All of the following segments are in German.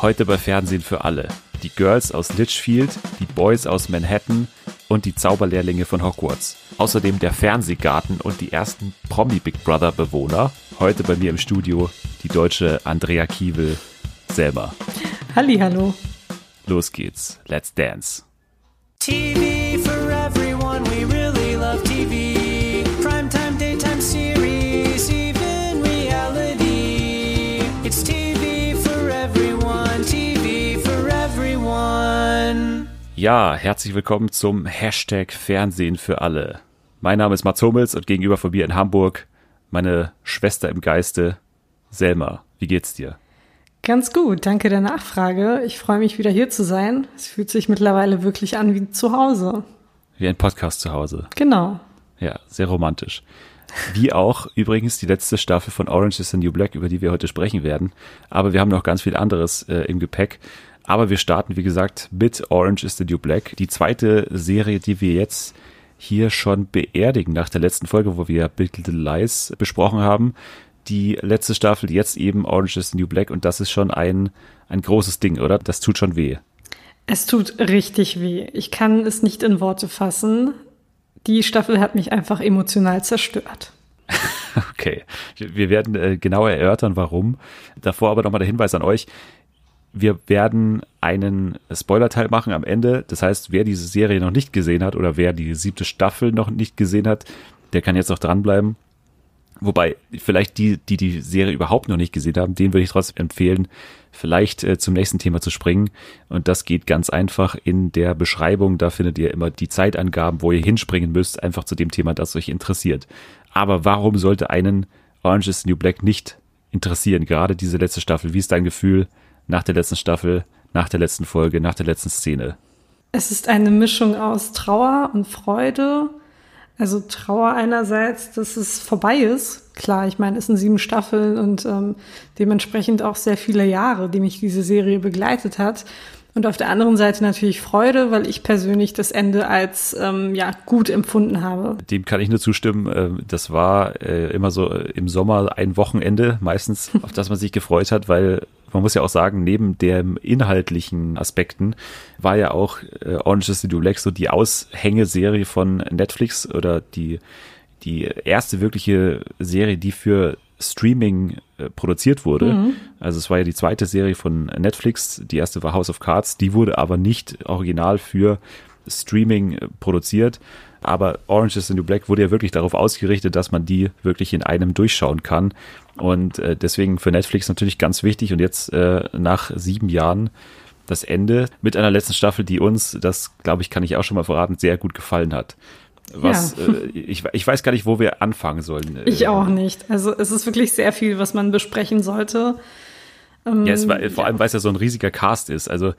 Heute bei Fernsehen für alle. Die Girls aus Litchfield, die Boys aus Manhattan und die Zauberlehrlinge von Hogwarts. Außerdem der Fernsehgarten und die ersten Promi Big Brother Bewohner. Heute bei mir im Studio die deutsche Andrea Kiewel, Selma. Hallo. Los geht's. Let's dance. TV for Ja, herzlich willkommen zum Hashtag Fernsehen für alle. Mein Name ist Mats Hummels und gegenüber von mir in Hamburg meine Schwester im Geiste, Selma. Wie geht's dir? Ganz gut, danke der Nachfrage. Ich freue mich wieder hier zu sein. Es fühlt sich mittlerweile wirklich an wie zu Hause. Wie ein Podcast zu Hause. Genau. Ja, sehr romantisch. Wie auch übrigens die letzte Staffel von Orange is the New Black, über die wir heute sprechen werden. Aber wir haben noch ganz viel anderes äh, im Gepäck. Aber wir starten, wie gesagt, mit Orange is the New Black. Die zweite Serie, die wir jetzt hier schon beerdigen nach der letzten Folge, wo wir Big Little Lies besprochen haben die letzte Staffel, jetzt eben Orange is the New Black und das ist schon ein, ein großes Ding, oder? Das tut schon weh. Es tut richtig weh. Ich kann es nicht in Worte fassen. Die Staffel hat mich einfach emotional zerstört. Okay, wir werden äh, genauer erörtern, warum. Davor aber nochmal der Hinweis an euch. Wir werden einen Spoiler-Teil machen am Ende. Das heißt, wer diese Serie noch nicht gesehen hat oder wer die siebte Staffel noch nicht gesehen hat, der kann jetzt noch dranbleiben. Wobei, vielleicht die, die die Serie überhaupt noch nicht gesehen haben, denen würde ich trotzdem empfehlen, vielleicht äh, zum nächsten Thema zu springen. Und das geht ganz einfach in der Beschreibung. Da findet ihr immer die Zeitangaben, wo ihr hinspringen müsst, einfach zu dem Thema, das euch interessiert. Aber warum sollte einen Orange is the New Black nicht interessieren? Gerade diese letzte Staffel. Wie ist dein Gefühl nach der letzten Staffel, nach der letzten Folge, nach der letzten Szene? Es ist eine Mischung aus Trauer und Freude also Trauer einerseits, dass es vorbei ist. Klar, ich meine, es sind sieben Staffeln und ähm, dementsprechend auch sehr viele Jahre, die mich diese Serie begleitet hat. Und auf der anderen Seite natürlich Freude, weil ich persönlich das Ende als ähm, ja gut empfunden habe. Dem kann ich nur zustimmen. Ähm, das war äh, immer so äh, im Sommer ein Wochenende meistens, auf das man sich gefreut hat, weil man muss ja auch sagen, neben den inhaltlichen Aspekten war ja auch äh, Orange is the New Black so die Aushängeserie von Netflix oder die, die erste wirkliche Serie, die für Streaming äh, produziert wurde. Mhm. Also es war ja die zweite Serie von Netflix, die erste war House of Cards, die wurde aber nicht original für Streaming äh, produziert. Aber Orange is the New Black wurde ja wirklich darauf ausgerichtet, dass man die wirklich in einem durchschauen kann. Und äh, deswegen für Netflix natürlich ganz wichtig. Und jetzt äh, nach sieben Jahren das Ende mit einer letzten Staffel, die uns, das glaube ich, kann ich auch schon mal verraten, sehr gut gefallen hat. Was, ja. äh, ich, ich weiß gar nicht, wo wir anfangen sollen. Ich auch nicht. Also es ist wirklich sehr viel, was man besprechen sollte. Ähm, ja, es war, vor allem, weil es ja so ein riesiger Cast ist. Also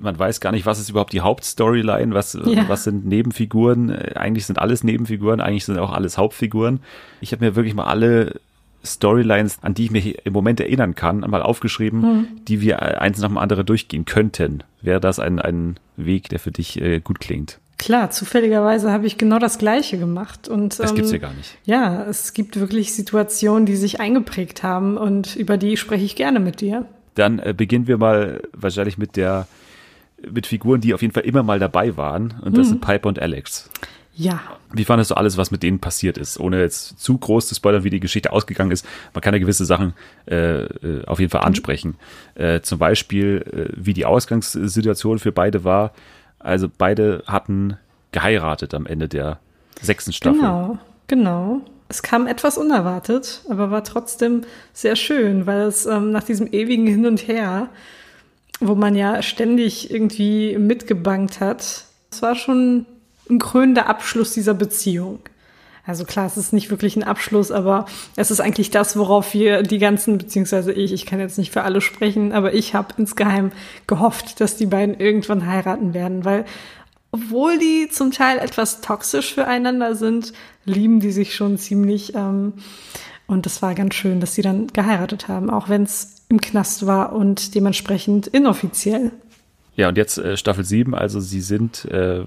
man weiß gar nicht, was ist überhaupt die Hauptstoryline, was, ja. was sind Nebenfiguren. Eigentlich sind alles Nebenfiguren, eigentlich sind auch alles Hauptfiguren. Ich habe mir wirklich mal alle Storylines, an die ich mich im Moment erinnern kann, mal aufgeschrieben, hm. die wir eins nach dem anderen durchgehen könnten. Wäre das ein, ein Weg, der für dich äh, gut klingt? Klar, zufälligerweise habe ich genau das Gleiche gemacht. Und, das ähm, gibt's ja gar nicht. Ja, es gibt wirklich Situationen, die sich eingeprägt haben und über die spreche ich gerne mit dir. Dann äh, beginnen wir mal wahrscheinlich mit der mit Figuren, die auf jeden Fall immer mal dabei waren. Und das mhm. sind Piper und Alex. Ja. Wie fandest du alles, was mit denen passiert ist? Ohne jetzt zu groß zu spoilern, wie die Geschichte ausgegangen ist. Man kann ja gewisse Sachen äh, äh auf jeden Fall mhm. ansprechen. Mhm. Äh, zum Beispiel, äh, wie die Ausgangssituation für beide war. Also beide hatten geheiratet am Ende der sechsten Staffel. Genau, genau. Es kam etwas unerwartet, aber war trotzdem sehr schön, weil es ähm, nach diesem ewigen Hin und Her, wo man ja ständig irgendwie mitgebankt hat, es war schon ein krönender Abschluss dieser Beziehung. Also klar, es ist nicht wirklich ein Abschluss, aber es ist eigentlich das, worauf wir die ganzen, beziehungsweise ich, ich kann jetzt nicht für alle sprechen, aber ich habe insgeheim gehofft, dass die beiden irgendwann heiraten werden, weil obwohl die zum Teil etwas toxisch füreinander sind, lieben die sich schon ziemlich. Ähm, und das war ganz schön, dass sie dann geheiratet haben, auch wenn es im Knast war und dementsprechend inoffiziell. Ja, und jetzt äh, Staffel 7, also sie sind äh,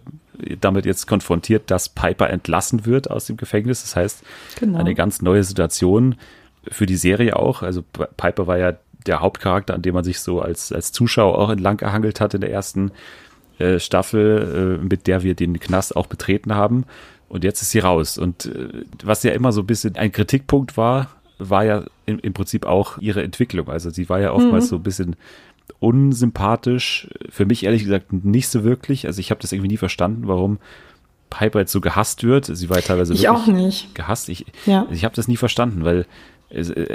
damit jetzt konfrontiert, dass Piper entlassen wird aus dem Gefängnis. Das heißt, genau. eine ganz neue Situation für die Serie auch. Also Piper war ja der Hauptcharakter, an dem man sich so als, als Zuschauer auch entlang gehangelt hat in der ersten äh, Staffel, äh, mit der wir den Knast auch betreten haben. Und jetzt ist sie raus. Und äh, was ja immer so ein bisschen ein Kritikpunkt war, war ja im, im Prinzip auch ihre Entwicklung. Also sie war ja oftmals so ein bisschen unsympathisch. Für mich ehrlich gesagt nicht so wirklich. Also ich habe das irgendwie nie verstanden, warum Piper jetzt so gehasst wird. Sie war ja teilweise Ich wirklich auch nicht. gehasst. Ich, Ja. ich habe das nie verstanden, weil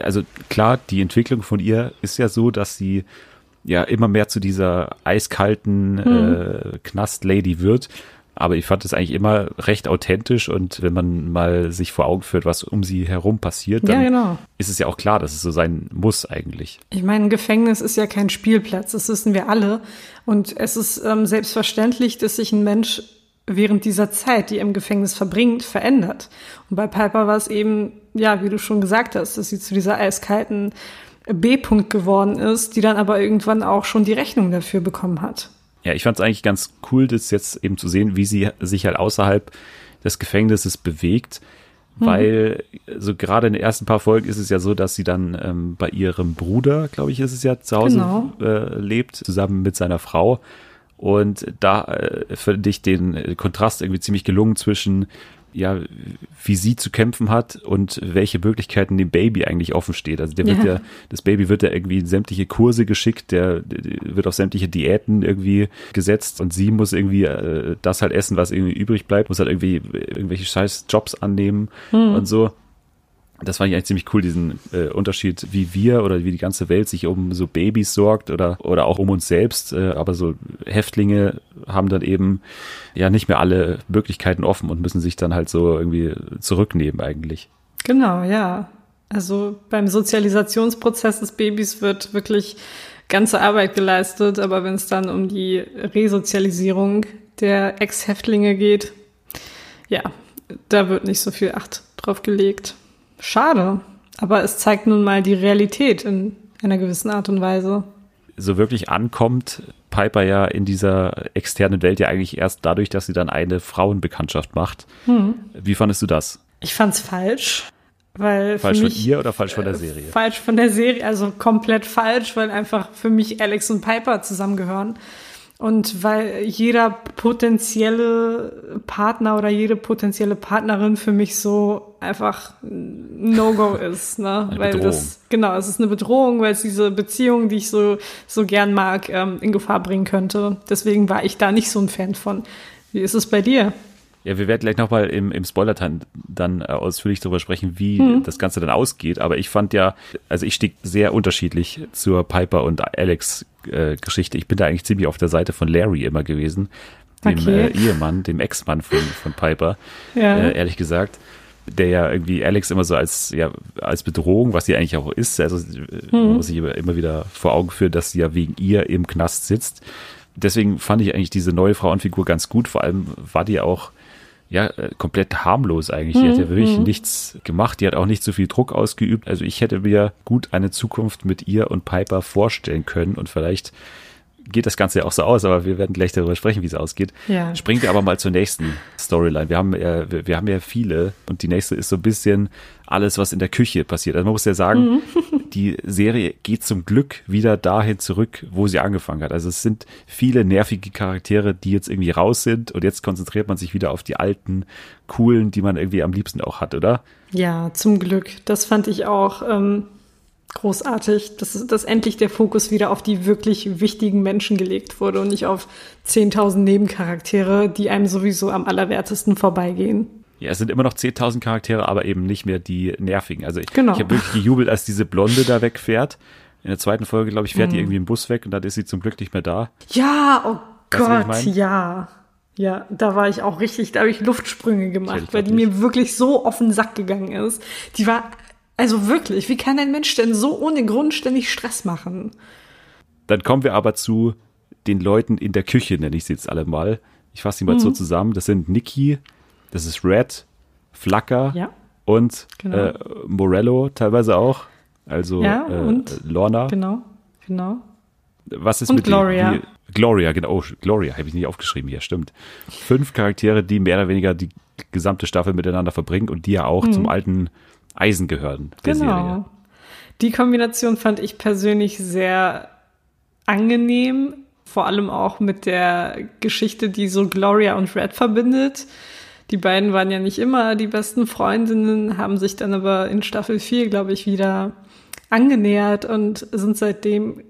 also klar, die Entwicklung von ihr ist ja so, dass sie ja immer mehr zu dieser eiskalten äh, Knast-Lady wird. Aber ich fand es eigentlich immer recht authentisch und wenn man mal sich vor Augen führt, was um sie herum passiert, Ja, dann genau. ist es ja auch klar, dass es so sein muss eigentlich. Ich meine, ein Gefängnis ist ja kein Spielplatz, das wissen wir alle. Und es ist ähm, selbstverständlich, dass sich ein Mensch während dieser Zeit, die er im Gefängnis verbringt, verändert. Und bei Piper war es eben, ja, wie du schon gesagt hast, dass sie zu dieser eiskalten B-Punkt geworden ist, die dann aber irgendwann auch schon die Rechnung dafür bekommen hat. Ja, ich fand es eigentlich ganz cool, das jetzt eben zu sehen, wie sie sich halt außerhalb des Gefängnisses bewegt, weil so gerade in den ersten paar Folgen ist es ja so, dass sie dann ähm, bei ihrem Bruder, glaube ich, ist es ja zu Hause Genau. äh, lebt, zusammen mit seiner Frau. Und da äh, finde ich den äh, Kontrast irgendwie ziemlich gelungen zwischen, ja, wie sie zu kämpfen hat und welche Möglichkeiten dem Baby eigentlich offen steht. Also der wird Ja. ja, das Baby wird ja irgendwie in sämtliche Kurse geschickt, der, der wird auf sämtliche Diäten irgendwie gesetzt und sie muss irgendwie äh, das halt essen, was irgendwie übrig bleibt, muss halt irgendwie irgendwelche scheiß Jobs annehmen und so. Das fand ich eigentlich ziemlich cool, diesen äh, Unterschied, wie wir oder wie die ganze Welt sich um so Babys sorgt oder, oder auch um uns selbst. Äh, aber so Häftlinge haben dann eben ja nicht mehr alle Möglichkeiten offen und müssen sich dann halt so irgendwie zurücknehmen eigentlich. Genau, ja. Also beim Sozialisationsprozess des Babys wird wirklich ganze Arbeit geleistet, aber wenn es dann um die Resozialisierung der Ex-Häftlinge geht, ja, da wird nicht so viel Acht drauf gelegt. Schade, aber es zeigt nun mal die Realität in einer gewissen Art und Weise. so wirklich ankommt Piper ja in dieser externen Welt ja eigentlich erst dadurch, dass sie dann eine Frauenbekanntschaft macht. Wie fandest du das? Ich fand's falsch, weil Falsch für von mich ihr oder falsch von der Serie? Falsch von der Serie, also komplett falsch, weil einfach für mich Alex und Piper zusammengehören. Und weil jeder potenzielle Partner oder jede potenzielle Partnerin für mich so einfach ein No-Go ist, ne? Eine weil Bedrohung. das, genau, es ist eine Bedrohung, weil es diese Beziehung, die ich so, so gern mag, ähm, in Gefahr bringen könnte. Deswegen war ich da nicht so ein Fan von. Wie ist es bei dir? Ja, wir werden gleich nochmal im, im Spoiler dann, dann äh, ausführlich darüber sprechen, wie Hm. das Ganze dann ausgeht. Aber ich fand ja, also ich stehe sehr unterschiedlich zur Piper und Alex äh, Geschichte. Ich bin da eigentlich ziemlich auf der Seite von Larry immer gewesen, dem Okay. äh, Ehemann, dem Ex-Mann von, von Piper, Ja. äh, ehrlich gesagt. Der ja irgendwie Alex immer so als, ja, als Bedrohung, was sie eigentlich auch ist. Also äh, man muss sich immer, immer wieder vor Augen führen, dass sie ja wegen ihr im Knast sitzt. Deswegen fand ich eigentlich diese neue Frauenfigur ganz gut. Vor allem war die auch ja, äh, komplett harmlos eigentlich. Die hat ja wirklich nichts gemacht. Die hat auch nicht so viel Druck ausgeübt. Also ich hätte mir gut eine Zukunft mit ihr und Piper vorstellen können und vielleicht geht das Ganze ja auch so aus, aber wir werden gleich darüber sprechen, wie es ausgeht. Ja. Springen wir aber mal zur nächsten Storyline. Wir haben ja, wir, wir haben ja viele und die nächste ist so ein bisschen alles, was in der Küche passiert. Also man muss ja sagen, die Serie geht zum Glück wieder dahin zurück, wo sie angefangen hat. Also es sind viele nervige Charaktere, die jetzt irgendwie raus sind und jetzt konzentriert man sich wieder auf die alten, coolen, die man irgendwie am liebsten auch hat, oder? Ja, zum Glück. Das fand ich auch ähm, großartig, dass, dass endlich der Fokus wieder auf die wirklich wichtigen Menschen gelegt wurde und nicht auf 10.000 Nebencharaktere, die einem sowieso am allerwertesten vorbeigehen. Ja, es sind immer noch 10.000 Charaktere, aber eben nicht mehr die nervigen. Also ich, Genau. ich habe wirklich gejubelt, als diese Blonde da wegfährt. In der zweiten Folge, glaube ich, fährt die Mhm. irgendwie im Bus weg und dann ist sie zum Glück nicht mehr da. Ja, oh Weißt du, Gott, ja. Ja, da war ich auch richtig, da habe ich Luftsprünge gemacht, Ich weil die glaub mir wirklich so auf den Sack gegangen ist. Die war, also wirklich, wie kann ein Mensch denn so ohne Grund ständig Stress machen? Dann kommen wir aber zu den Leuten in der Küche, nenne ich sie jetzt alle mal. Ich fasse sie mal Mhm. so zusammen. Das sind Nikki, das ist Red, Flacker Ja. und Genau. äh, Morello teilweise auch. Also Ja, äh, und? Lorna. Genau, genau. Was ist Und mit Gloria. Die, Gloria, genau. Oh, Gloria habe ich nicht aufgeschrieben hier, stimmt. Fünf Charaktere, die mehr oder weniger die gesamte Staffel miteinander verbringen und die ja auch zum alten Eisen gehören der Mhm. Genau. Serie. Die Kombination fand ich persönlich sehr angenehm, vor allem auch mit der Geschichte, die so Gloria und Red verbindet. Die beiden waren ja nicht immer die besten Freundinnen, haben sich dann aber in Staffel 4, glaube ich, wieder angenähert und sind seitdem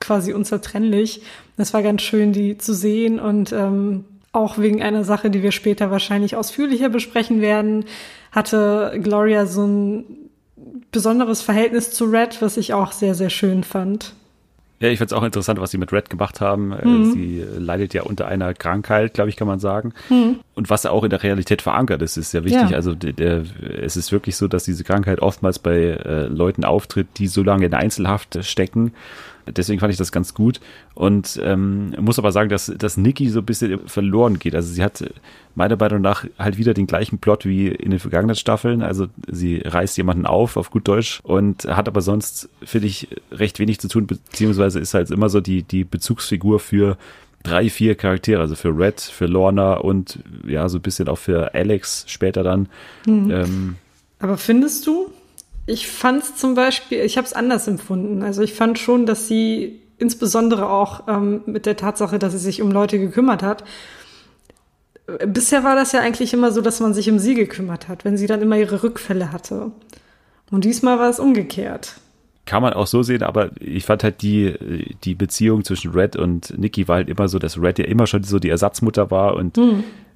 quasi unzertrennlich. Das war ganz schön, die zu sehen und ähm, auch wegen einer Sache, die wir später wahrscheinlich ausführlicher besprechen werden, hatte Gloria so ein besonderes Verhältnis zu Red, was ich auch sehr, sehr schön fand. Ja, ich finde es auch interessant, was sie mit Red gemacht haben. Äh, Mhm. Sie leidet ja unter einer Krankheit, glaube ich, kann man sagen. Mhm. Und was auch in der Realität verankert ist, ist ja wichtig. Ja. Also der, der, es ist wirklich so, dass diese Krankheit oftmals bei äh, Leuten auftritt, die so lange in Einzelhaft stecken. Deswegen fand ich das ganz gut. Und ähm, muss aber sagen, dass, dass Nikki so ein bisschen verloren geht. Also sie hat meiner Meinung nach halt wieder den gleichen Plot wie in den vergangenen Staffeln. Also sie reißt jemanden auf, auf gut Deutsch, und hat aber sonst, finde ich, recht wenig zu tun, beziehungsweise ist halt immer so die, die Bezugsfigur für drei, vier Charaktere, also für Red, für Lorna und ja, so ein bisschen auch für Alex später dann. Ähm, Aber findest du? Ich fand es zum Beispiel, ich habe es anders empfunden. Also ich fand schon, dass sie insbesondere auch ähm, mit der Tatsache, dass sie sich um Leute gekümmert hat. äh, Bisher war das ja eigentlich immer so, dass man sich um sie gekümmert hat, wenn sie dann immer ihre Rückfälle hatte. Und diesmal war es umgekehrt. kann man auch so sehen, aber ich fand halt die, die Beziehung zwischen Red und Nikki war halt immer so, dass Red ja immer schon so die Ersatzmutter war und,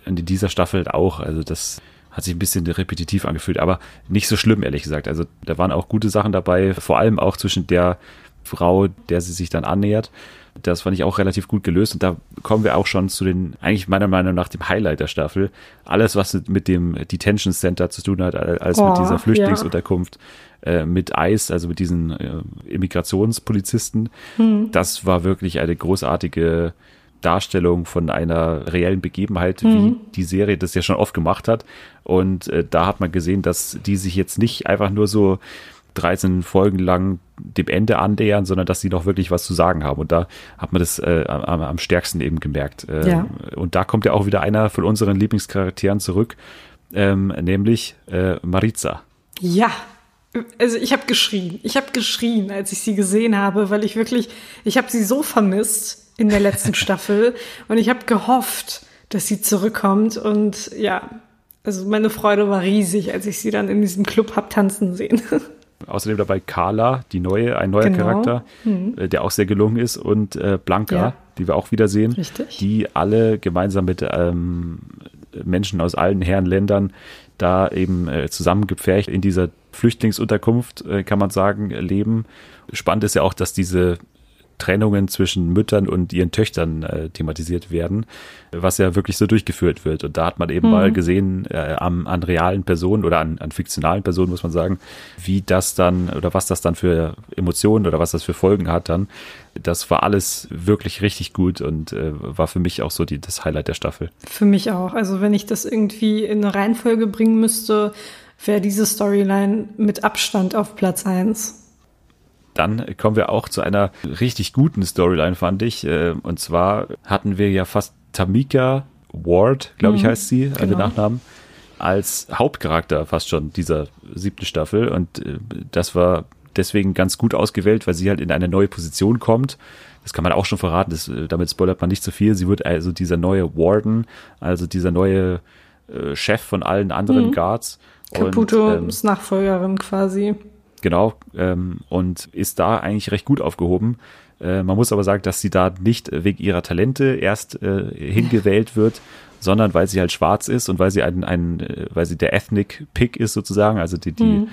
und in dieser Staffel halt auch. Also das hat sich ein bisschen repetitiv angefühlt, aber nicht so schlimm, ehrlich gesagt. Also da waren auch gute Sachen dabei, vor allem auch zwischen der Frau, der sie sich dann annähert. Das fand ich auch relativ gut gelöst und da kommen wir auch schon zu den, eigentlich meiner Meinung nach dem Highlight der Staffel. Alles, was mit dem Detention Center zu tun hat, als Oh, mit dieser ja. Flüchtlingsunterkunft, äh, mit ICE, also mit diesen äh, Immigrationspolizisten. Das war wirklich eine großartige Darstellung von einer reellen Begebenheit, wie die Serie das ja schon oft gemacht hat. Und äh, da hat man gesehen, dass die sich jetzt nicht einfach nur so 13 Folgen lang dem Ende annähern, sondern dass sie noch wirklich was zu sagen haben. Und da hat man das äh, am, am stärksten eben gemerkt. Äh, Ja. Und da kommt ja auch wieder einer von unseren Lieblingscharakteren zurück, ähm, nämlich äh, Maritza. Ja, also ich habe geschrien. Ich habe geschrien, als ich sie gesehen habe, weil ich wirklich, ich habe sie so vermisst in der letzten Staffel und ich habe gehofft, dass sie zurückkommt und ja, also meine Freude war riesig, als ich sie dann in diesem Club hab tanzen sehen. Außerdem dabei Carla, die neue, ein neuer Genau. Charakter, äh, der auch sehr gelungen ist, und äh, Blanca, Ja. die wir auch wieder sehen, Richtig. die alle gemeinsam mit ähm, Menschen aus allen Herrenländern da eben äh, zusammengepfercht in dieser Flüchtlingsunterkunft, äh, kann man sagen, leben. Spannend ist ja auch, dass diese Trennungen zwischen Müttern und ihren Töchtern äh, thematisiert werden, was ja wirklich so durchgeführt wird. Und da hat man eben mal gesehen, äh, am, an realen Personen oder an, an fiktionalen Personen, muss man sagen, wie das dann oder was das dann für Emotionen oder was das für Folgen hat dann. Das war alles wirklich richtig gut und äh, war für mich auch so die, das Highlight der Staffel. Für mich auch. Also wenn ich das irgendwie in eine Reihenfolge bringen müsste, wäre diese Storyline mit Abstand auf Platz eins. Dann kommen wir auch zu einer richtig guten Storyline, fand ich. Äh, Und zwar hatten wir ja fast Tamika Ward, glaube ich, heißt sie, also genau. Nachnamen, als Hauptcharakter fast schon dieser siebten Staffel. Und äh, das war deswegen ganz gut ausgewählt, weil sie halt in eine neue Position kommt. Das kann man auch schon verraten, das, äh, damit spoilert man nicht zu viel. Sie wird also dieser neue Warden, also dieser neue Chef von allen anderen Guards. Caputo Und, ähm, ist Nachfolgerin quasi. Genau, ähm, und ist da eigentlich recht gut aufgehoben. Äh, man muss aber sagen, dass sie da nicht wegen ihrer Talente erst äh, hingewählt wird, sondern weil sie halt schwarz ist und weil sie ein, ein äh, weil sie der Ethnic Pick ist sozusagen, also die, die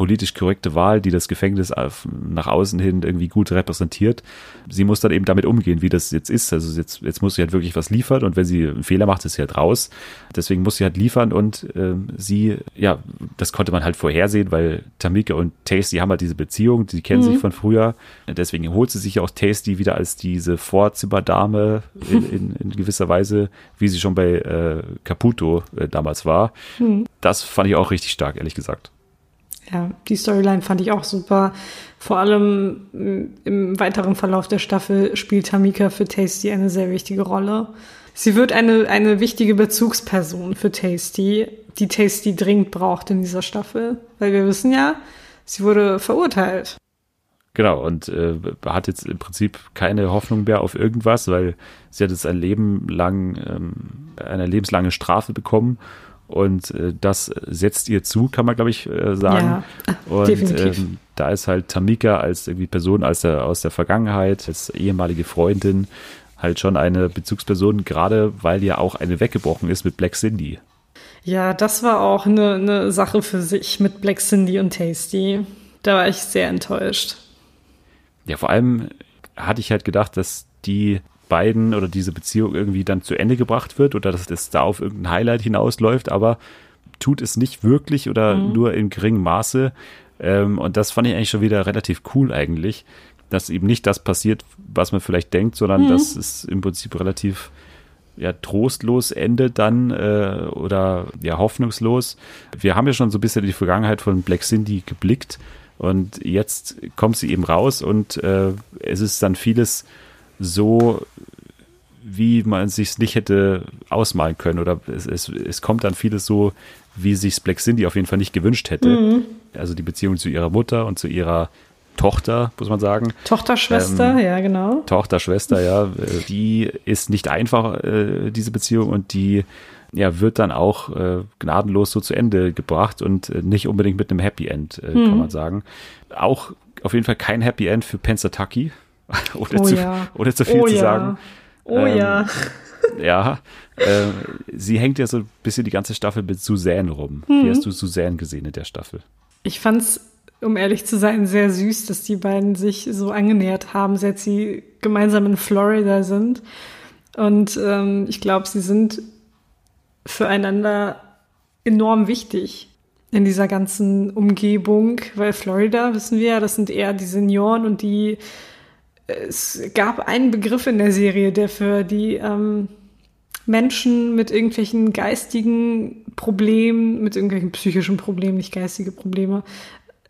politisch korrekte Wahl, die das Gefängnis auf, nach außen hin irgendwie gut repräsentiert. Sie muss dann eben damit umgehen, wie das jetzt ist. Also jetzt, jetzt muss sie halt wirklich was liefern und wenn sie einen Fehler macht, ist sie halt raus. Deswegen muss sie halt liefern und ähm, sie, ja, das konnte man halt vorhersehen, weil Tamika und Tasty haben halt diese Beziehung, die kennen sich von früher. Deswegen holt sie sich auch Tasty wieder als diese Vorzimmerdame in, in, in gewisser Weise, wie sie schon bei äh, Caputo äh, damals war. Das fand ich auch richtig stark, ehrlich gesagt. Ja, die Storyline fand ich auch super. Vor allem mm, im weiteren Verlauf der Staffel spielt Tamika für Tasty eine sehr wichtige Rolle. Sie wird eine, eine wichtige Bezugsperson für Tasty, die Tasty dringend braucht in dieser Staffel. Weil wir wissen ja, sie wurde verurteilt. Genau, und äh, hat jetzt im Prinzip keine Hoffnung mehr auf irgendwas, weil sie hat jetzt ein Leben lang, ähm, eine lebenslange Strafe bekommen und äh, das setzt ihr zu, kann man glaube ich äh, sagen. Ja, und definitiv. ähm, da ist halt Tamika als irgendwie Person als der, aus der Vergangenheit, als ehemalige Freundin, halt schon eine Bezugsperson, gerade weil ja auch eine weggebrochen ist mit Black Cindy. Ja, das war auch eine, eine Sache für sich mit Black Cindy und Tasty. Da war ich sehr enttäuscht. Ja, vor allem hatte ich halt gedacht, dass die beiden oder diese Beziehung irgendwie dann zu Ende gebracht wird oder dass es da auf irgendein Highlight hinausläuft, aber tut es nicht wirklich oder nur in geringem Maße. Ähm, und das fand ich eigentlich schon wieder relativ cool eigentlich, dass eben nicht das passiert, was man vielleicht denkt, sondern dass es im Prinzip relativ ja, trostlos endet dann äh, oder ja, hoffnungslos. Wir haben ja schon so ein bisschen in die Vergangenheit von Black Cindy geblickt und jetzt kommt sie eben raus und äh, es ist dann vieles so, wie man sich nicht hätte ausmalen können oder es, es, es kommt dann vieles so, wie sich Black Cindy auf jeden Fall nicht gewünscht hätte. Also die Beziehung zu ihrer Mutter und zu ihrer Tochter, muss man sagen. Tochter, Schwester, ja, genau. Tochter, Schwester, ja, die ist nicht einfach, äh, diese Beziehung, und die ja, wird dann auch äh, gnadenlos so zu Ende gebracht und äh, nicht unbedingt mit einem Happy End, äh, Mhm. kann man sagen. Auch auf jeden Fall kein Happy End für Pensataki, ohne, Oh zu, ja. ohne zu viel oh zu ja. sagen. Oh Ähm, ja. Ja, äh, sie hängt ja so ein bisschen die ganze Staffel mit Suzanne rum. Mhm. Wie hast du Suzanne gesehen in der Staffel? Ich fand's, um ehrlich zu sein, sehr süß, dass die beiden sich so angenähert haben, seit sie gemeinsam in Florida sind. Und ähm, ich glaube, sie sind füreinander enorm wichtig in dieser ganzen Umgebung, weil Florida, wissen wir ja, das sind eher die Senioren und die es gab einen Begriff in der Serie, der für die ähm, Menschen mit irgendwelchen geistigen Problemen, mit irgendwelchen psychischen Problemen, nicht geistige Probleme.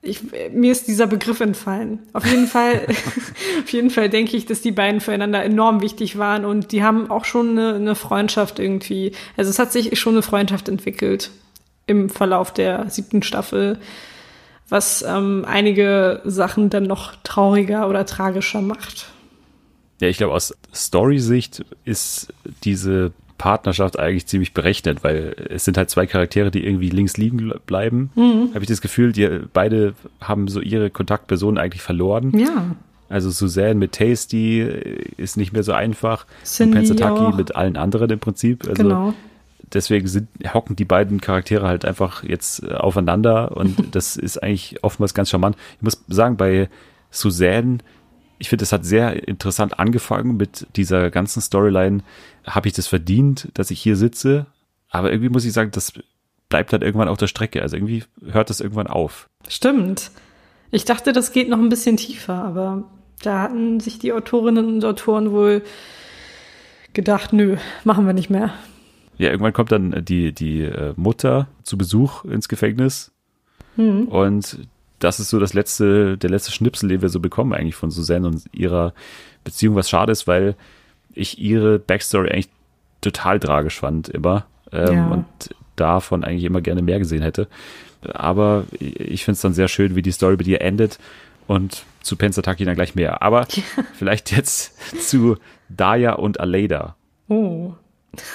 Ich, mir ist dieser Begriff entfallen. Auf jeden Fall, auf jeden Fall denke ich, dass die beiden füreinander enorm wichtig waren und die haben auch schon eine, eine Freundschaft irgendwie. Also es hat sich schon eine Freundschaft entwickelt im Verlauf der siebten Staffel, was ähm, einige Sachen dann noch trauriger oder tragischer macht. Ja, ich glaube, aus Story-Sicht ist diese Partnerschaft eigentlich ziemlich berechnet, weil es sind halt zwei Charaktere, die irgendwie links liegen bleiben. Mhm. Habe ich das Gefühl, die beide haben so ihre Kontaktpersonen eigentlich verloren. Ja, Also Suzanne mit Tasty ist nicht mehr so einfach. Cindy und Pensataki auch. mit allen anderen im Prinzip. Also genau. Deswegen sind, hocken die beiden Charaktere halt einfach jetzt äh, aufeinander und das ist eigentlich oftmals ganz charmant. Ich muss sagen, bei Suzanne, ich finde, das hat sehr interessant angefangen mit dieser ganzen Storyline. Habe ich das verdient, dass ich hier sitze? Aber irgendwie muss ich sagen, das bleibt halt irgendwann auf der Strecke. Also irgendwie hört das irgendwann auf. Stimmt. Ich dachte, das geht noch ein bisschen tiefer, aber da hatten sich die Autorinnen und Autoren wohl gedacht, nö, machen wir nicht mehr. Ja, irgendwann kommt dann die, die äh, Mutter zu Besuch ins Gefängnis. Und das ist so das letzte, der letzte Schnipsel, den wir so bekommen eigentlich von Suzanne und ihrer Beziehung, was schade ist, weil ich ihre Backstory eigentlich total tragisch fand immer. Ähm, Ja. Und davon eigentlich immer gerne mehr gesehen hätte. Aber ich finde es dann sehr schön, wie die Story bei dir endet. Und zu Pensataki dann gleich mehr. Aber vielleicht jetzt zu Daya und Aleida. Oh,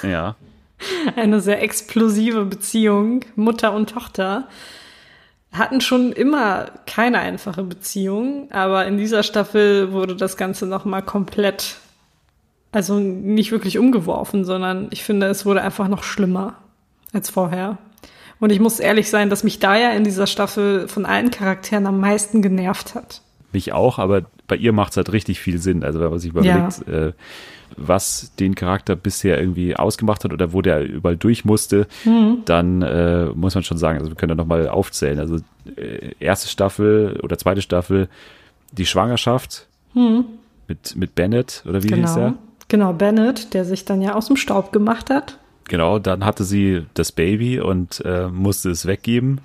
Ja. eine sehr explosive Beziehung, Mutter und Tochter. Hatten schon immer keine einfache Beziehung, aber in dieser Staffel wurde das Ganze nochmal komplett, also nicht wirklich umgeworfen, sondern ich finde, es wurde einfach noch schlimmer als vorher. Und ich muss ehrlich sein, dass mich Daya in dieser Staffel von allen Charakteren am meisten genervt hat. Mich auch, aber bei ihr macht es halt richtig viel Sinn. Also wenn man sich überlegt, äh, was den Charakter bisher irgendwie ausgemacht hat oder wo der überall durch musste, dann äh, muss man schon sagen, also wir können da nochmal aufzählen. Also äh, erste Staffel oder zweite Staffel, die Schwangerschaft mit, mit Bennett oder wie hieß er? Genau. Genau, Bennett, der sich dann ja aus dem Staub gemacht hat. Genau, dann hatte sie das Baby und äh, musste es weggeben,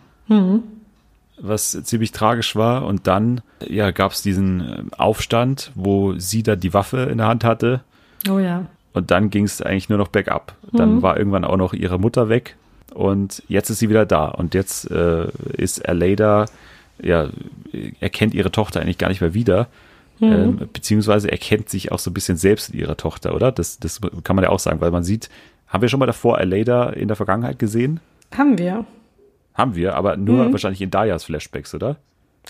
was ziemlich tragisch war. Und dann ja, gab es diesen äh, Aufstand, wo sie da die Waffe in der Hand hatte. Oh ja. Und dann ging es eigentlich nur noch bergab. Dann war irgendwann auch noch ihre Mutter weg. Und jetzt ist sie wieder da. Und jetzt äh, ist Aleida ja, erkennt ihre Tochter eigentlich gar nicht mehr wieder. Ähm, beziehungsweise erkennt sich auch so ein bisschen selbst in ihrer Tochter, oder? Das, das kann man ja auch sagen, weil man sieht, haben wir schon mal davor Aleda in der Vergangenheit gesehen? Haben wir. Haben wir, aber nur wahrscheinlich in Dayas Flashbacks, oder?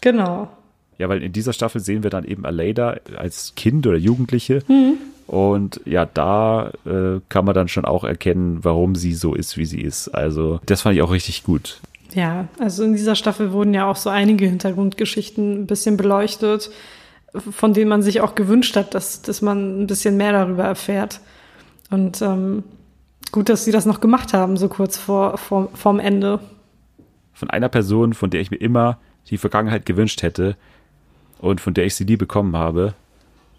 Genau. Ja, weil in dieser Staffel sehen wir dann eben Aleda als Kind oder Jugendliche. Und ja, da äh, kann man dann schon auch erkennen, warum sie so ist, wie sie ist. Also, das fand ich auch richtig gut. Ja, also in dieser Staffel wurden ja auch so einige Hintergrundgeschichten ein bisschen beleuchtet, von denen man sich auch gewünscht hat, dass, dass man ein bisschen mehr darüber erfährt. Und ähm, gut, dass sie das noch gemacht haben, so kurz vor, vor vorm Ende. Von einer Person, von der ich mir immer die Vergangenheit gewünscht hätte und von der ich sie nie bekommen habe,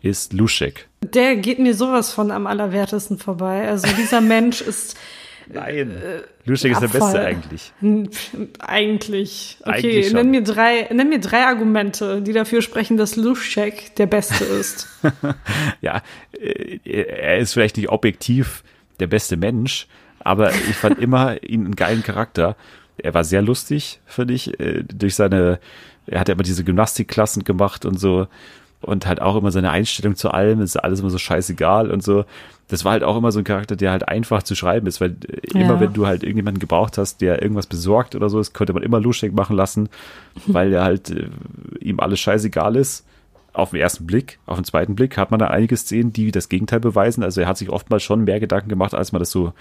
ist Luschek. Der geht mir sowas von am allerwertesten vorbei. Also dieser Mensch ist Nein. Luschek ist der. Beste eigentlich. eigentlich. Okay, Eigentlich nenn mir drei, nenn mir drei Argumente, die dafür sprechen, dass Luschek der Beste ist. ja, äh, er ist vielleicht nicht objektiv der beste Mensch, aber ich fand immer ihn einen geilen Charakter. Er war sehr lustig, finde ich, äh, durch seine, er hat ja immer diese Gymnastikklassen gemacht und so und halt auch immer seine Einstellung zu allem, ist alles immer so scheißegal und so. Das war halt auch immer so ein Charakter, der halt einfach zu schreiben ist, weil äh, immer Ja. wenn du halt irgendjemanden gebraucht hast, der irgendwas besorgt oder so, das konnte man immer Luschek machen lassen, weil er halt äh, ihm alles scheißegal ist auf den ersten Blick, auf den zweiten Blick hat man da einige Szenen, die das Gegenteil beweisen. Also er hat sich oftmals schon mehr Gedanken gemacht, als man das so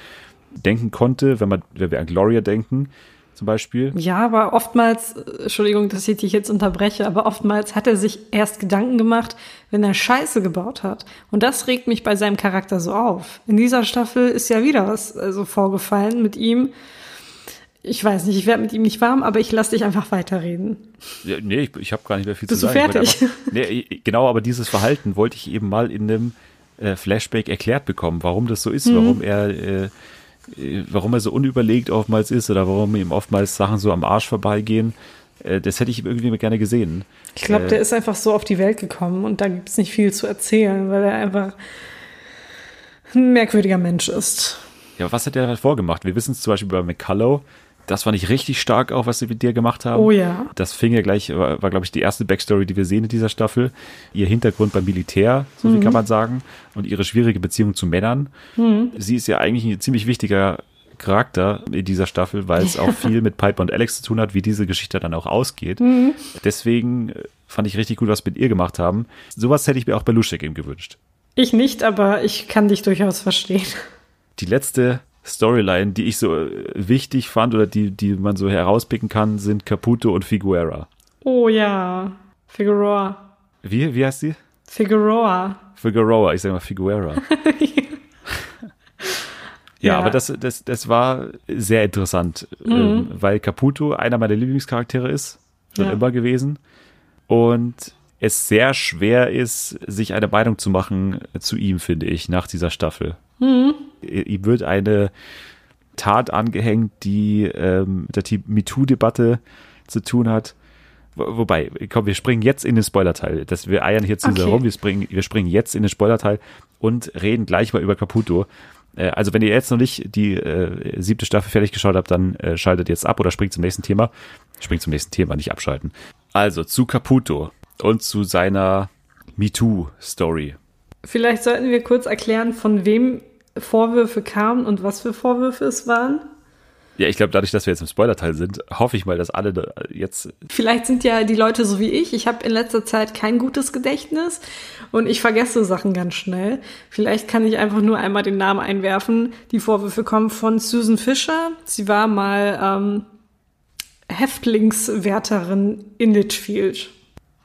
denken konnte, wenn man, wenn wir an Gloria denken, zum Beispiel. Ja, aber oftmals, äh, Entschuldigung, dass ich dich jetzt unterbreche, aber oftmals hat er sich erst Gedanken gemacht, wenn er Scheiße gebaut hat. Und das regt mich bei seinem Charakter so auf. In dieser Staffel ist ja wieder was so vorgefallen mit ihm. Ich weiß nicht, ich werde mit ihm nicht warm, aber ich lasse dich einfach weiterreden. Ja, nee, ich, ich habe gar nicht mehr viel Bist zu du sagen. Ich wollte fertig? Einfach, nee, genau, aber dieses Verhalten wollte ich eben mal in einem äh, Flashback erklärt bekommen, warum das so ist, Mhm. warum er äh, warum er so unüberlegt oftmals ist oder warum ihm oftmals Sachen so am Arsch vorbeigehen. Äh, das hätte ich irgendwie gerne gesehen. Ich glaube, Äh, der ist einfach so auf die Welt gekommen und da gibt's nicht viel zu erzählen, weil er einfach ein merkwürdiger Mensch ist. Ja, was hat er davor gemacht? Wir wissen es zum Beispiel bei McCullough. Das fand ich richtig stark auch, was sie mit dir gemacht haben. Oh ja. Das fing ja gleich, war, war glaube ich, die erste Backstory, die wir sehen in dieser Staffel. Ihr Hintergrund beim Militär, so Mhm. viel kann man sagen. Und ihre schwierige Beziehung zu Männern. Mhm. Sie ist ja eigentlich ein ziemlich wichtiger Charakter in dieser Staffel, weil es auch viel mit Piper und Alex zu tun hat, wie diese Geschichte dann auch ausgeht. Mhm. Deswegen äh, fand ich richtig gut, was mit ihr gemacht haben. Sowas hätte ich mir auch bei Luschek eben gewünscht. Ich nicht, aber ich kann dich durchaus verstehen. die letzte Storyline, die ich so äh, wichtig fand oder die, die man so herauspicken kann, sind Caputo und Figuera. Oh ja, Figueroa. Wie, wie heißt sie? Figueroa. Figueroa, ich sag mal Figuera. ja, Ja. aber das, das, das war sehr interessant, ähm, weil Caputo einer meiner Lieblingscharaktere ist, schon Ja. immer gewesen. Und es sehr schwer ist, sich eine Meinung zu machen zu ihm, finde ich, nach dieser Staffel. Ihm wird eine Tat angehängt, die ähm, mit der MeToo-Debatte zu tun hat. Wo- Wobei, komm, wir springen jetzt in den Spoilerteil. Das, wir eiern hier zu Okay. rum. Wir springen, wir springen jetzt in den Spoilerteil und reden gleich mal über Caputo. Äh, also wenn ihr jetzt noch nicht die äh, siebte Staffel fertig geschaut habt, dann äh, schaltet jetzt ab oder springt zum nächsten Thema. Springt zum nächsten Thema, nicht abschalten. Also zu Caputo und zu seiner MeToo-Story. Vielleicht sollten wir kurz erklären, von wem Vorwürfe kamen und was für Vorwürfe es waren. Ja, ich glaube, dadurch, dass wir jetzt im Spoilerteil sind, hoffe ich mal, dass alle jetzt Vielleicht sind ja die Leute so wie ich. Ich habe in letzter Zeit kein gutes Gedächtnis und ich vergesse Sachen ganz schnell. Vielleicht kann ich einfach nur einmal den Namen einwerfen. Die Vorwürfe kommen von Susan Fisher. Sie war mal ähm, Häftlingswärterin in Litchfield.